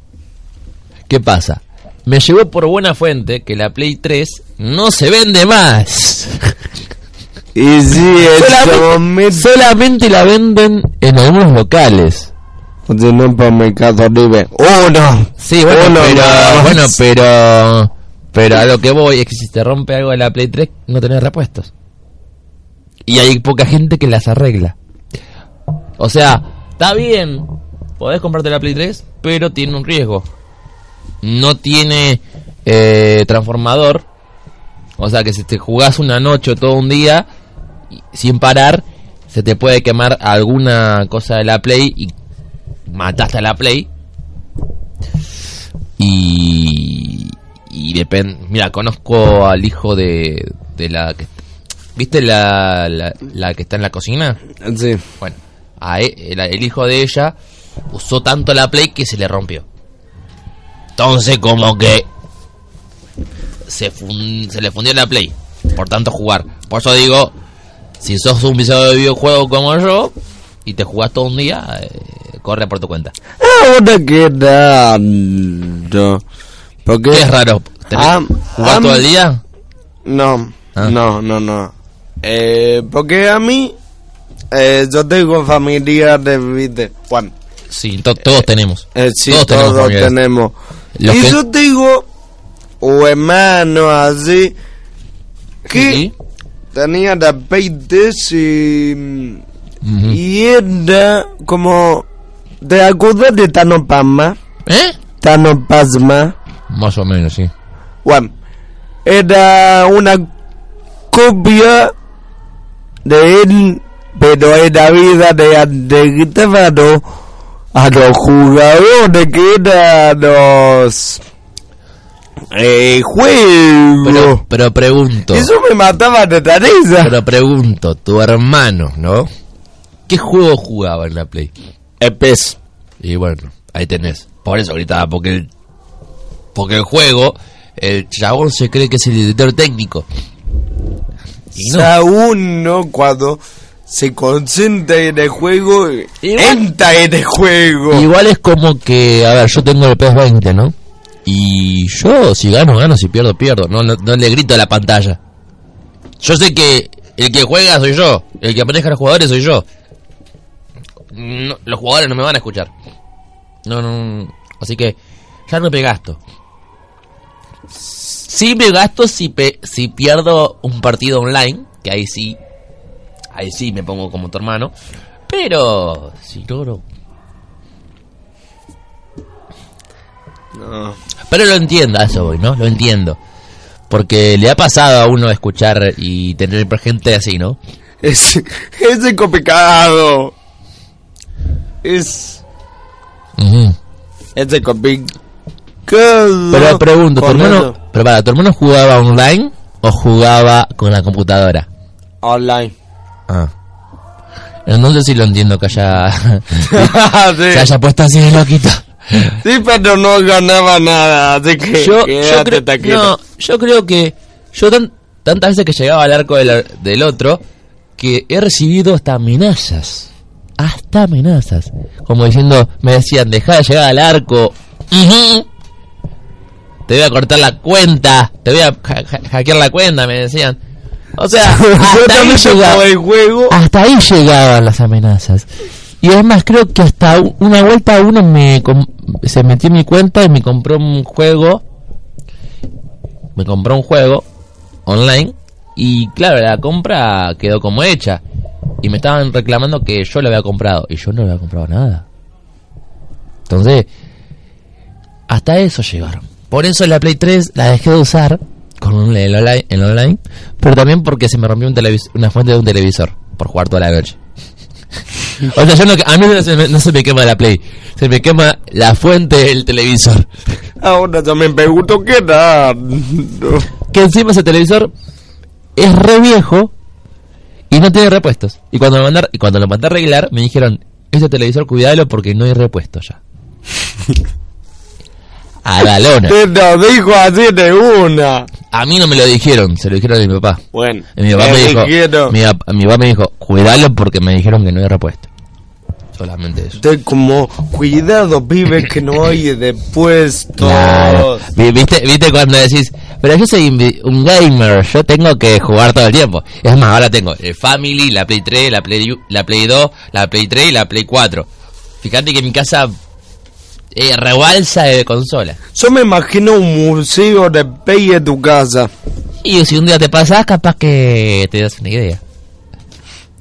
¿Qué pasa? Me llegó por buena fuente que la Play 3 no se vende más. Y sí, Solamente, solamente la venden en algunos locales. No, por mi caso libre. Uno. Sí, bueno, Uno pero, más. bueno, pero, pero a lo que voy es que si te rompe algo de la Play 3, no tenés repuestos. Y hay poca gente que las arregla. O sea, está bien, podés comprarte la Play 3, pero tiene un riesgo. No tiene eh, transformador. O sea que si te jugás una noche o todo un día y- sin parar, se te puede quemar alguna cosa de la Play y mataste a la Play. Y, y depende. Mira, conozco al hijo de, de la que ¿Viste la, la, la que está en la cocina? Sí. Bueno, a e- el, el hijo de ella usó tanto la Play que se le rompió. Entonces, como que se, se le fundió la Play. Por tanto, jugar. Por eso digo, si sos un viciado de videojuego como yo y te jugás todo un día, eh, corre por tu cuenta. Ahora que tanto. Porque ¿Qué es raro? ¿Tenés- Ah, ¿Jugás todo el día? No, Ah. no, no, no. Eh, porque a mí, eh, yo tengo familiares, viste, Juan. Sí, to- todos tenemos. Eh, sí, todos todos, tenemos familiares. tenemos. Los y que- yo tengo un hermano así que tenía diabetes y, Ujú. y era como... ¿Te acuerdas de Tanopasma? ¿Eh? Tanopasma. Más o menos, sí. Bueno, era una copia de él, pero era vida de antequitado a los jugadores que eran los eh, juegos. Pero, pero pregunto. Eso me mataba de risa. Pero pregunto, tu hermano, ¿no? ¿Qué juego jugaba en la Play? El. Y bueno, ahí tenés. Por eso gritaba, porque el, porque el juego, el chabón se cree que es el editor técnico. Y no. A uno cuando se concentra en el juego, entra en el juego. Igual es como que, a ver, yo tengo el PES 20, ¿no? Y yo, si gano, gano, si pierdo, pierdo. No, no, no le grito a la pantalla. Yo sé que el que juega soy yo. El que maneja a los jugadores soy yo. No, los jugadores no me van a escuchar. No, no. Así que ya no me gasto. Sí me gasto si, pe- si pierdo un partido online. Que ahí sí. Ahí sí me pongo como tu hermano. Pero si no, no. Pero lo entiendo, a eso voy, ¿no? Lo entiendo. Porque le ha pasado a uno escuchar y tener gente así, ¿no? Es, es complicado. Es, Ujú. es complicado. Pero pregunto, ¿tu hermano, pero para, ¿tu hermano jugaba online o jugaba con la computadora? Online. Ah. Entonces sí lo entiendo que haya, se sí. haya puesto así de loquito. Sí, pero no ganaba nada, así que Yo, yo, creo, no, yo creo que yo tan- tantas veces que llegaba al arco del, del otro que he recibido hasta amenazas. Hasta amenazas. Como diciendo, me decían, deja de llegar al arco. Te voy a cortar la cuenta. Te voy a ha- ha- hackear la cuenta, me decían. O sea, hasta ahí, llegaba- el juego. hasta ahí llegaban las amenazas. Y además creo que hasta una vuelta uno me se metió en mi cuenta y me compró un juego. Me compró un juego online. Y claro, la compra quedó como hecha. Y me estaban reclamando que yo lo había comprado. Y yo no había comprado nada. Entonces, hasta eso llegaron. Por eso la Play 3 la dejé de usar con el online, el online pero también porque se me rompió un una fuente de un televisor por jugar toda la noche. o sea, yo no, a mí no se, me, no se me quema la Play, se me quema la fuente del televisor. Ahora yo me pregunto qué tal. Que encima ese televisor es re viejo y no tiene repuestos. Y cuando, me mandar, y cuando lo mandé a arreglar, me dijeron, ese televisor cuidalo porque no hay repuesto ya. A la lona. Te lo dijo así de una. A mí no me lo dijeron, se lo dijeron a mi papá. Bueno, Y mi papá me dijo, mi, mi papá me dijo, cuidalo porque me dijeron que no hay repuesto. Solamente eso. Estoy como, cuidado, pibe, que no hay después. Claro. Vi- ¿Viste, ¿Viste cuando decís, pero yo soy un gamer, yo tengo que jugar todo el tiempo? Es más, ahora tengo el Family, la Play 3, la Play, la Play 2, la Play 3 y la Play 4. Fíjate que mi casa eh, rebalsa de consola. Yo me imagino un museo de en tu casa. Y si un día te pasas, capaz que te das una idea.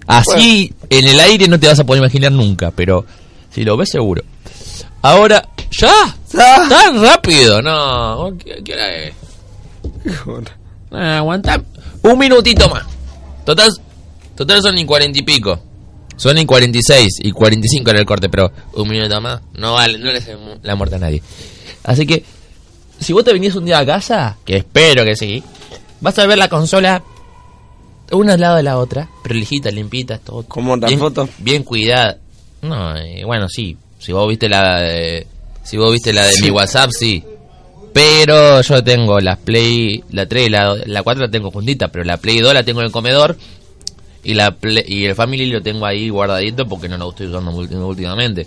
Así, en el aire no te vas a poder imaginar nunca, pero si lo ves seguro. Ahora, ¿ya? Ah. ¿Tan rápido? No, ¿qué, qué hora es? Ah, aguanta un minutito más. Total, total son y cuarenta y pico. Son y cuarenta y seis y cuarenta y cinco en el corte, pero un minuto más no vale, no le hace la muerte a nadie. Así que, si vos te venís un día a casa, que espero que sí, vas a ver la consola una al lado de la otra, pero lijitas, limpitas, todo. ¿Cómo la bien, foto? Bien cuidada. No, eh, bueno, sí. Si vos viste la de, si vos viste la de Sí. mi WhatsApp, sí. Pero yo tengo las Play, la 3 y la, la 4 la tengo juntita, pero la Play 2 la tengo en el comedor y la Play- y el Family lo tengo ahí guardadito porque no lo estoy usando últimamente.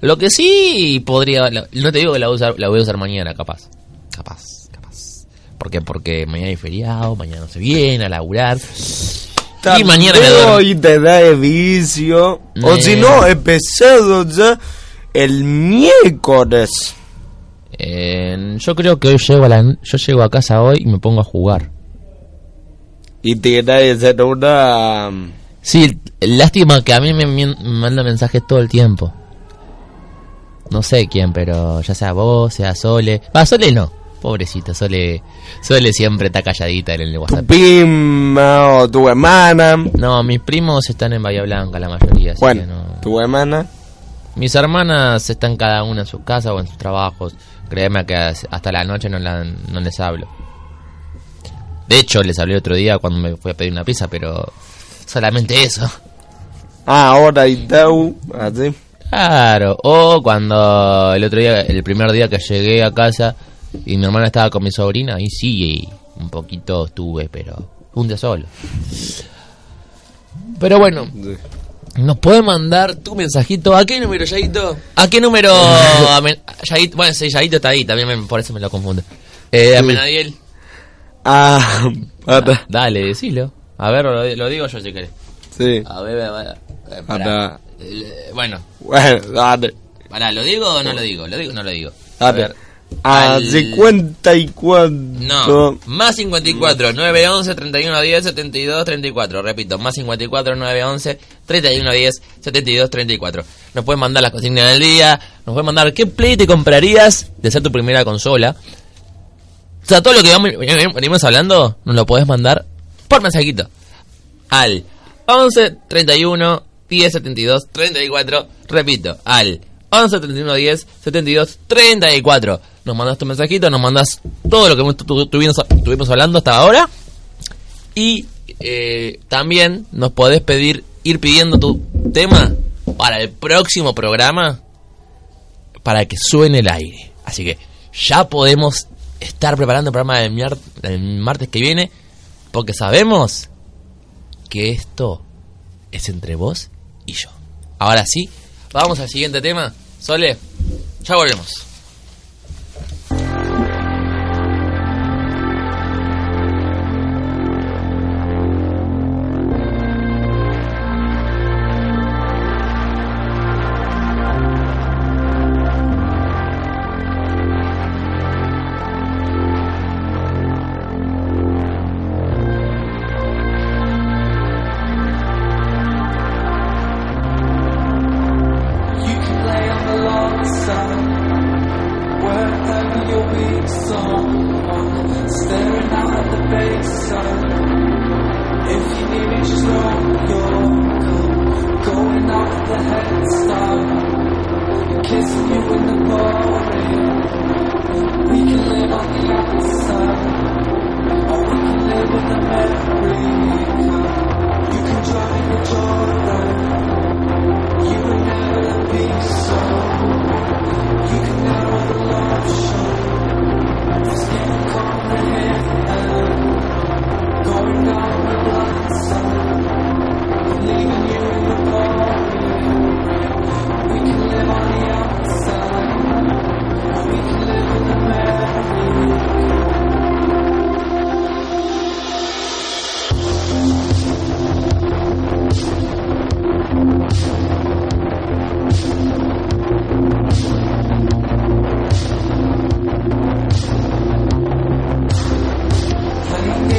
Lo que sí podría, no te digo que la voy a usar, la voy a usar mañana, capaz. Capaz, capaz. ¿Por qué? Porque mañana hay feriado, mañana no se viene a laburar. Y mañana me duermo. y te da de vicio. O si no, empezado ya el miércoles. Eh, yo creo que hoy llego a la, yo llego a casa hoy y me pongo a jugar. Y te da de hacer una... Sí, lástima que a mí me, me manda mensajes todo el tiempo. No sé quién, pero ya sea vos, sea Sole. Va, Sole no. Pobrecita, Sole, Sole siempre está calladita en el Tu WhatsApp. prima o tu hermana. No, mis primos están en Bahía Blanca, la mayoría. así que Bueno, no. tu hermana. Mis hermanas están cada una en su casa o en sus trabajos. Créeme que as- hasta la noche no, la- no les hablo. De hecho, les hablé otro día cuando me fui a pedir una pizza, pero solamente eso. Ah, ahora y tú. Así. Claro, o cuando el otro día, el primer día que llegué a casa y mi hermana estaba con mi sobrina, ahí sí, un poquito estuve, pero un día solo. Pero bueno, nos puede mandar tu mensajito. ¿A qué número, Yaito? ¿A qué número? Amen- Yaito- bueno, sí, Yaito está ahí, también me- por eso me lo confundo. Eh, Amenadiel, Ah, para. dale, decilo. A ver, lo, lo digo yo si querés. Sí. A ver, a ver, eh, pará. Eh, Bueno, Bueno, dale. pará, ¿lo digo o no lo digo? ¿Lo digo o no lo digo? A Dale. ver. A Al- 54. No, más 54 911 31 10 72 34. Repito, más 54 911 31 10 72 34. Nos pueden mandar las consignas del día. Nos pueden mandar qué play te comprarías de ser tu primera consola. O sea, todo lo que venimos hablando, nos lo podés mandar por mensajito. Al 11 31 10 72 34. Repito, al 11 31 10 72 34. Nos mandas tu mensajito, nos mandas todo lo que tuvimos, estuvimos hablando hasta ahora. Y eh, también nos podés pedir, ir pidiendo tu tema para el próximo programa para que suene el aire. Así que ya podemos estar preparando el programa del, del martes que viene porque sabemos que esto es entre vos y yo. Ahora sí, vamos al siguiente tema. Sole, ya volvemos.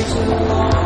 to the Lord.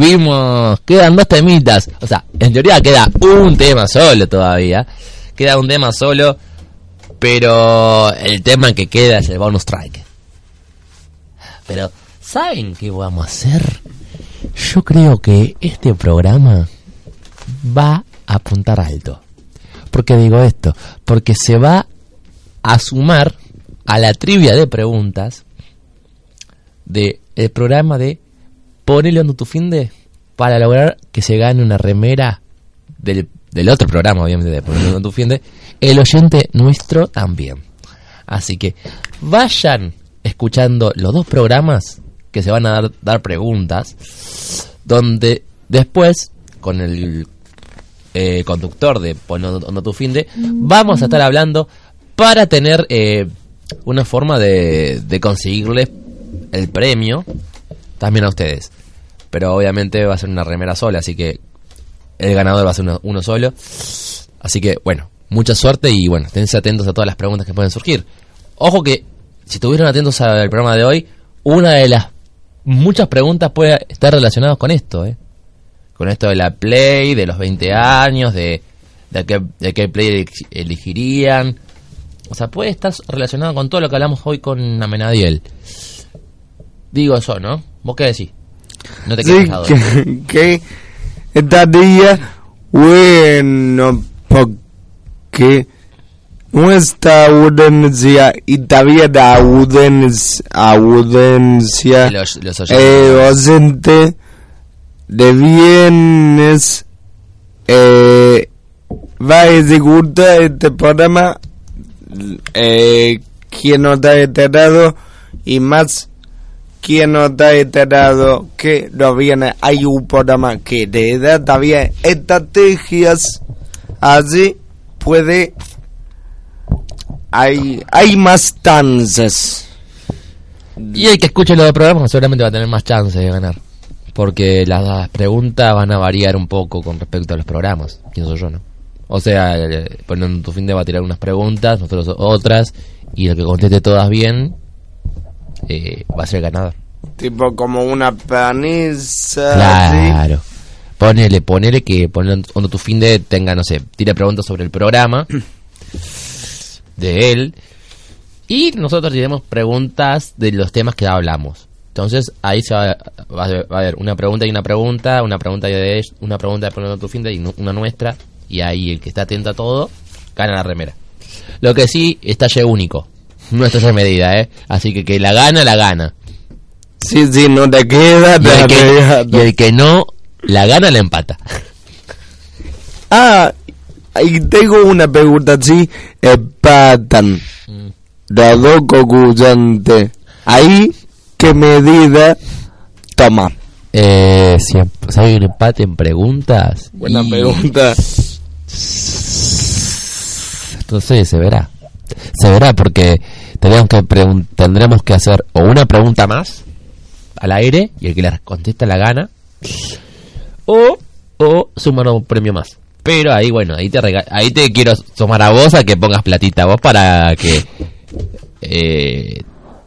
Volvimos. Quedan dos temitas. O sea, en teoría queda un tema solo todavía. Queda un tema solo. Pero el tema que queda es el bonus track. Pero, ¿saben qué vamos a hacer? Yo creo que este programa va a apuntar alto. ¿Por qué digo esto? Porque se va a sumar a la trivia de preguntas de el programa de Ponele onda tu fin de para lograr que se gane una remera del, del otro programa, obviamente, de Ponele onda tu fin de, el oyente nuestro también. Así que vayan escuchando los dos programas que se van a dar, preguntas, donde después, con el eh, conductor de Ponele onda tu fin de, vamos a estar hablando para tener eh, una forma de, de conseguirle el premio también a ustedes. Pero obviamente va a ser una remera sola, así que el ganador va a ser uno, solo. Así que, bueno, mucha suerte y bueno, esténse atentos a todas las preguntas que pueden surgir. Ojo que, si estuvieron atentos al programa de hoy, una de las muchas preguntas puede estar relacionadas con esto, ¿eh? Con esto de la Play, de los 20 años, de, de, qué, de qué Play eleg- elegirían. O sea, puede estar relacionado con todo lo que hablamos hoy con Amenadiel. Digo eso, ¿no? ¿Vos qué decís? No te quedes Sí, que, que estaría bueno porque nuestra audiencia y también la audiencia, audiencia Los- los eh, oyente de bienes eh, va a ejecutar este programa eh, quien no está enterado y más quien no está enterado que no viene hay un programa que te da también estrategias así puede hay hay más chances Y el que escuche los programas seguramente va a tener más chance de ganar. Porque las preguntas van a variar un poco con respecto a los programas. ¿Quién soy yo, no? O sea, eh, poniendo tu fin de va a tirar unas preguntas, nosotros otras. Y el que conteste todas bien eh, va a ser ganador. tipo como una paniza. Claro. Ponele, ponele que ponele cuando tu fin de tenga, no sé, tire preguntas sobre el programa de él. Y nosotros diremos preguntas de los temas que hablamos. Entonces ahí se va, va a va a haber una pregunta y una pregunta, una pregunta de una pregunta de Poniendo tu fin de y una nuestra. Y ahí el que está atento a todo gana la remera. Lo que sí, está único. No es talle medida, ¿eh? Así que que la gana, la gana. sí sí no te queda Y el, te que, y el que no la gana, la empata. Ah, y tengo una pregunta así, empatan los dos concursantes. Ahí, ¿qué medida toma? Eh, si, si hay un empate en preguntas. Buena y- pregunta. Entonces se verá. Se verá porque tendremos que, pregun- tendremos que hacer o una pregunta más al aire y el que la contesta la gana. O, o sumar un premio más. Pero ahí, bueno, ahí te, rega- ahí te quiero sumar a vos a que pongas platita vos para que eh,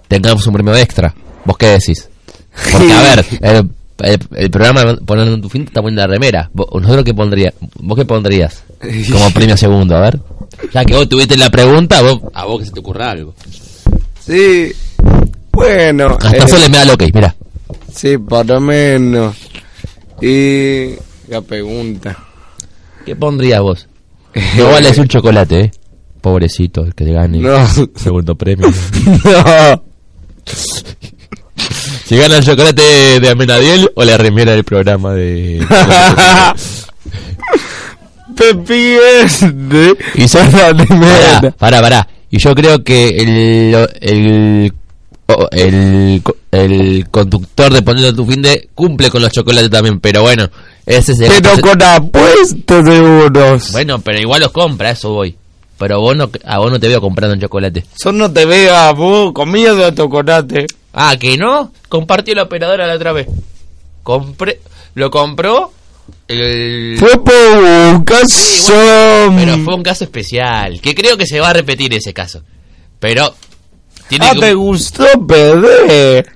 tengamos un premio extra. ¿Vos qué decís? Porque, a ver, el, el, el programa Poniendo en tu fin está poniendo la remera. ¿Vos, ¿Nosotros qué pondría, ¿Vos qué pondrías como premio segundo? A ver. Ya que vos tuviste la pregunta, vos, a vos que se te ocurra algo. Sí, bueno. Hasta eh, Sole me da el ok, mira. Sí, por lo menos. Y la pregunta. ¿Qué pondrías vos? No vale decir un chocolate, eh. Pobrecito, el que gane. No. Segundo premio. no. Si gana el chocolate de Amenadiel o la remera del programa de... Pepiende. Y son la primera. Pará, pará, pará. Y yo creo que el el el, co- el conductor de Poniendo tu fin de cumple con los chocolates también, pero bueno, ese se Pero ese- con apuestas de unos. Bueno, pero igual los compra, eso voy. Pero vos no, a vos no te veo comprando un chocolate. Yo no te veo a vos de chocolate. Ah, ¿que no? Compartió la operadora la otra vez. Compré, lo compró el... Fue por un caso. Pero fue un caso especial, que creo que se va a repetir ese caso. Pero... Tiene Ah, que- te gustó perder.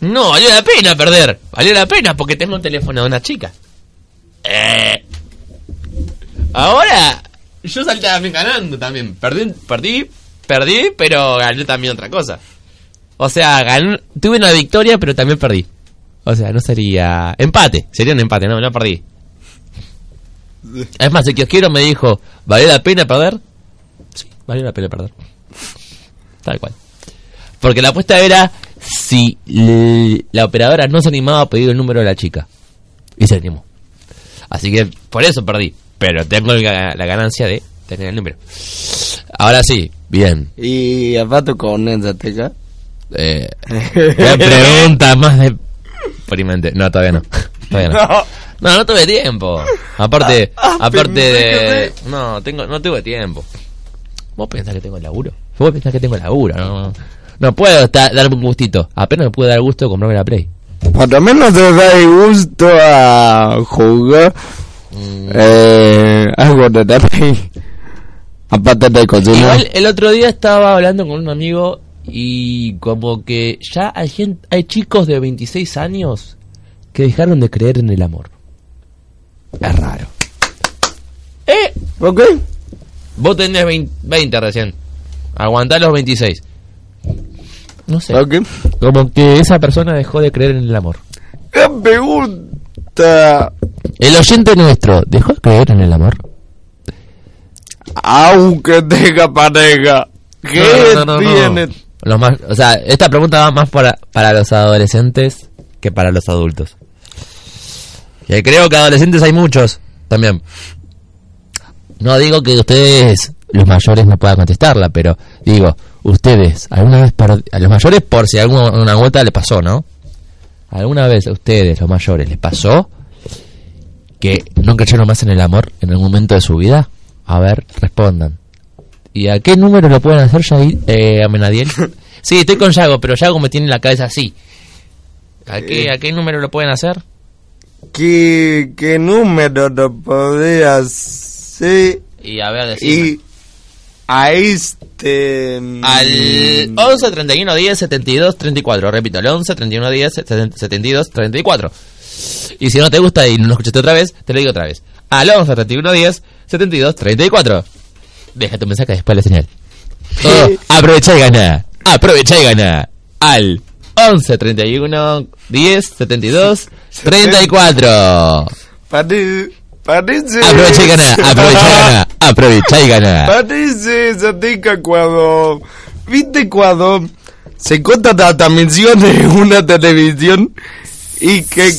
No, valió la pena perder. Valió la pena porque tengo un teléfono de una chica. Eh. Ahora, yo salté también ganando también. Perdí, perdí, perdí, pero gané también otra cosa. O sea, gané, tuve una victoria, pero también perdí. O sea, no sería... Empate, sería un empate, no, no perdí. Es más, el kiosquero me dijo, ¿valió la pena perder? Sí, valió la pena perder. Tal cual. Porque la apuesta era si la operadora no se animaba a pedir el número de la chica. Y se animó. Así que por eso perdí. Pero tengo la ganancia de tener el número. Ahora sí, bien. ¿Y aparte con esa teca? Eh, ¿Qué pregunta más de experimente? No, todavía no. Todavía no. No, no tuve tiempo. Aparte, Ah, ah, aparte de... No, tengo, no tuve tiempo. ¿Vos pensás que tengo laburo? Vos pensás que tengo laburo, no. No puedo darme un gustito. Apenas me puedo dar gusto de comprarme la Play. Por lo menos te da gusto a jugar Mm. eh, algo de la Play. Aparte de cocinar. Igual el otro día estaba hablando con un amigo y como que ya hay gente, hay chicos de 26 años que dejaron de creer en el amor. Es raro. ¿Eh? ¿Ok? Vos tenés 20, 20 recién. Aguantá los 26. No sé. ¿Ok? Como que esa persona dejó de creer en el amor. ¿Qué pregunta? El oyente nuestro, ¿dejó de creer en el amor? Aunque tenga pareja. ¿Qué No, no, no, no, tiene? Los más, o sea, esta pregunta va más para, para los adolescentes que para los adultos. Que creo que adolescentes hay muchos también. No digo que ustedes, los mayores, no puedan contestarla, pero digo, ustedes, alguna vez, a los mayores, por si alguna una vuelta le pasó, ¿no? ¿Alguna vez a ustedes, los mayores, les pasó que no creyeron más en el amor en algún momento de su vida? A ver, respondan. ¿Y a qué número lo pueden hacer, Yair, eh, Amenadiel? sí, estoy con Yago, pero Yago me tiene la cabeza así. ¿A qué, ¿A qué número lo pueden hacer? ¿Qué, qué número lo podrías ser? Y a ver, decime. Y a este... mm, Al 11 31 10 72 34. Repito, al 11 31 10 72 34. Y si no te gusta y no lo escuchaste otra vez, te lo digo otra vez. Al 11 31 10 72 34. Deja tu mensaje después de la señal. Todo, aprovecha y gana. Aprovecha y gana. Al 11 31 10 72 34. Pare- parece... Aprovecha y gana. Aprovecha y gana. Aprovecha y gana. Parece esa tica cuando... ¿Viste cuando se corta la transmisión de una televisión y que...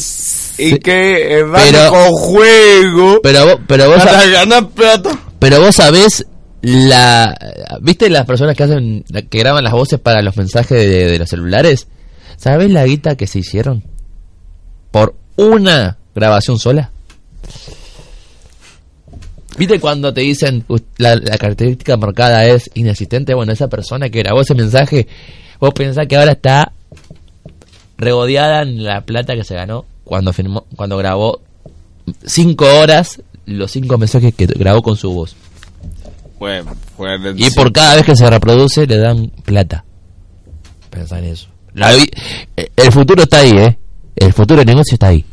Y que eh, van con juego Pero pero vos, para ganar plata. pero vos sabés la, ¿viste las personas que hacen, que graban las voces para los mensajes de, los celulares? ¿Sabés la guita que se hicieron? Por una grabación sola. ¿Viste cuando te dicen "Us- la, la característica marcada es inexistente? Bueno, esa persona que grabó ese mensaje, vos pensás que ahora está regodeada en la plata que se ganó cuando firmó, cuando grabó cinco horas los cinco mensajes que grabó con su voz. Y por cada vez que se reproduce le dan plata. Pensá en eso. La vi- eh, el futuro está ahí, ¿eh? El futuro del negocio está ahí.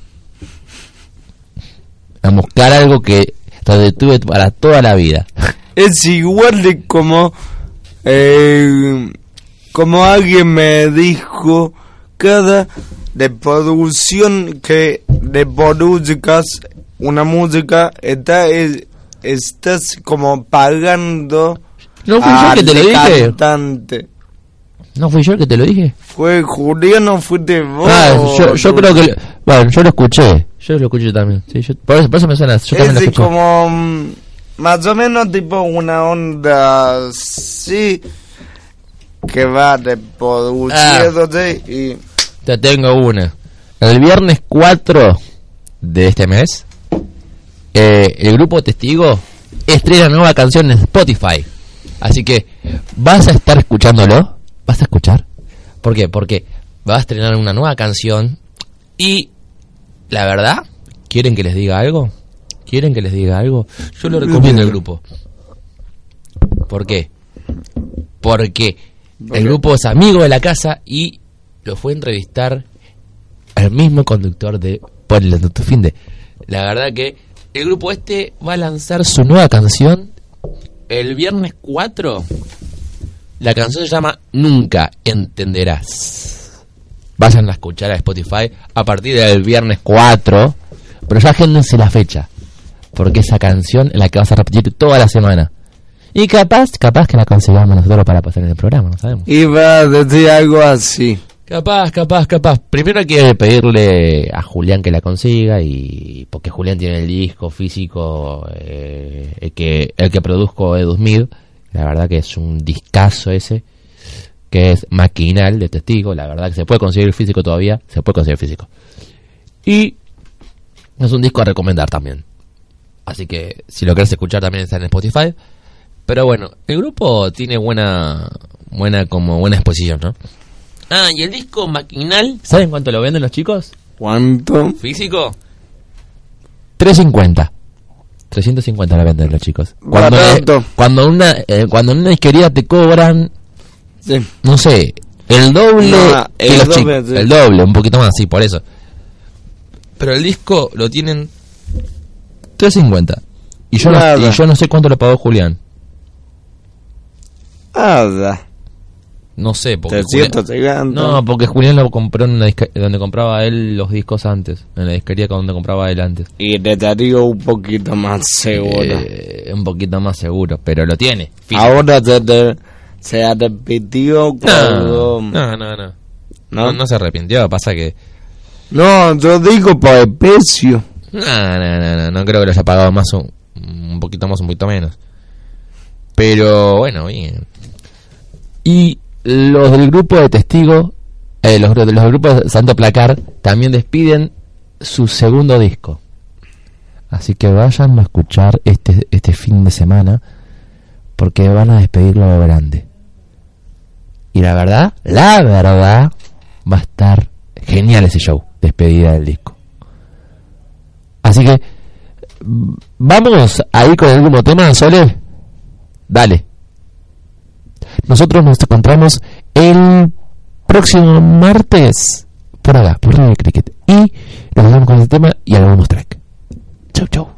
A buscar algo que te detuve para toda la vida. es igual de como eh, como alguien me dijo cada de producción que de produzcas una música está es- estás como pagando ¿No fui yo que te lo dije? cantante ¿No fui yo que te lo dije? fue Juliano fuiste vos Ah, yo, yo creo que... Bueno, yo lo escuché. Yo lo escuché también. Sí, yo- por, eso, por eso me suena. Yo también lo es escuché. como mm, más o menos tipo una onda así que va reproduciéndose y Te tengo una. El viernes 4 de este mes, eh, el grupo Testigo estrena nueva canción en Spotify. Así que vas a estar escuchándolo. ¿Vas a escuchar? ¿Por qué? Porque va a estrenar una nueva canción y la verdad, ¿quieren que les diga algo? ¿Quieren que les diga algo? Yo lo recomiendo el grupo. ¿Por qué? Porque el grupo es amigo de la casa y lo fue a entrevistar el mismo conductor de en tu fin de. La verdad que el grupo este va a lanzar su nueva canción el viernes 4. La canción se llama Nunca Entenderás. Vayan a escuchar a Spotify a partir del viernes 4. Pero ya agéndense la fecha. Porque esa canción es la que vas a repetir toda la semana. Y capaz, capaz que la consigamos nosotros para pasar en el programa, no sabemos. Iba a decir algo así. Capaz, capaz, capaz. Primero hay que pedirle a Julián que la consiga y porque Julián tiene el disco físico eh, el que el que produzco Edu Smith. La verdad que es un discazo ese que es maquinal de testigo. La verdad que se puede conseguir físico todavía, se puede conseguir físico. Y es un disco a recomendar también. Así que si lo querés escuchar también está en Spotify. Pero bueno, el grupo tiene buena buena como buena exposición, ¿no? Ah, y el disco maquinal, ¿saben cuánto lo venden los chicos? ¿Cuánto? ¿Físico? 350. 350 la venden los chicos. Cuando, cuando una eh, cuando en una disquería te cobran, Sí. no sé, el doble No, que el los doble, sí. El doble, un poquito más, sí, por eso. Pero el disco lo tienen 350. Y yo, no, y yo no sé cuánto le pagó Julián. Nada. No sé, porque Julián-. No, porque Julián lo compró en una donde compraba él los discos antes, en la disquería donde compraba él antes. Y te daría un poquito más seguro. Eh, un poquito más seguro, pero lo tiene. Ahora se, te, se arrepintió cuando... no, no, no. ¿No? No, no se arrepintió, pasa que... No, yo digo por el precio. No, no, no, no, no creo que lo haya pagado más un, un poquito más, un poquito menos. Pero bueno, bien. Y los del grupo de testigos, eh, los, de los de Santo Placar, también despiden su segundo disco. Así que vayan a escuchar este, este fin de semana, porque van a despedirlo lo grande. Y la verdad, la verdad, va a estar genial ese show, despedida del disco. Así que mm, vamos a ir con el tema, Sole. Dale. Nosotros nos encontramos el próximo martes por acá, por Radio Cricket. Y nos vamos con el tema y al bonus track. Chau, chau.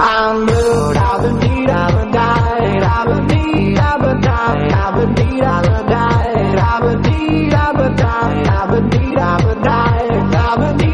I'm blue, I've been need, I've been died, I've been need, I've been died, I've been need, I've been died, I've been need, I've been died, I've been need, I've been died, I've been need,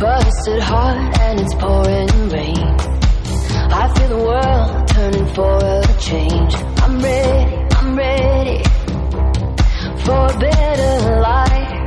busted heart and it's pouring rain. I feel the world turning for a change. I'm ready, I'm ready for a better life.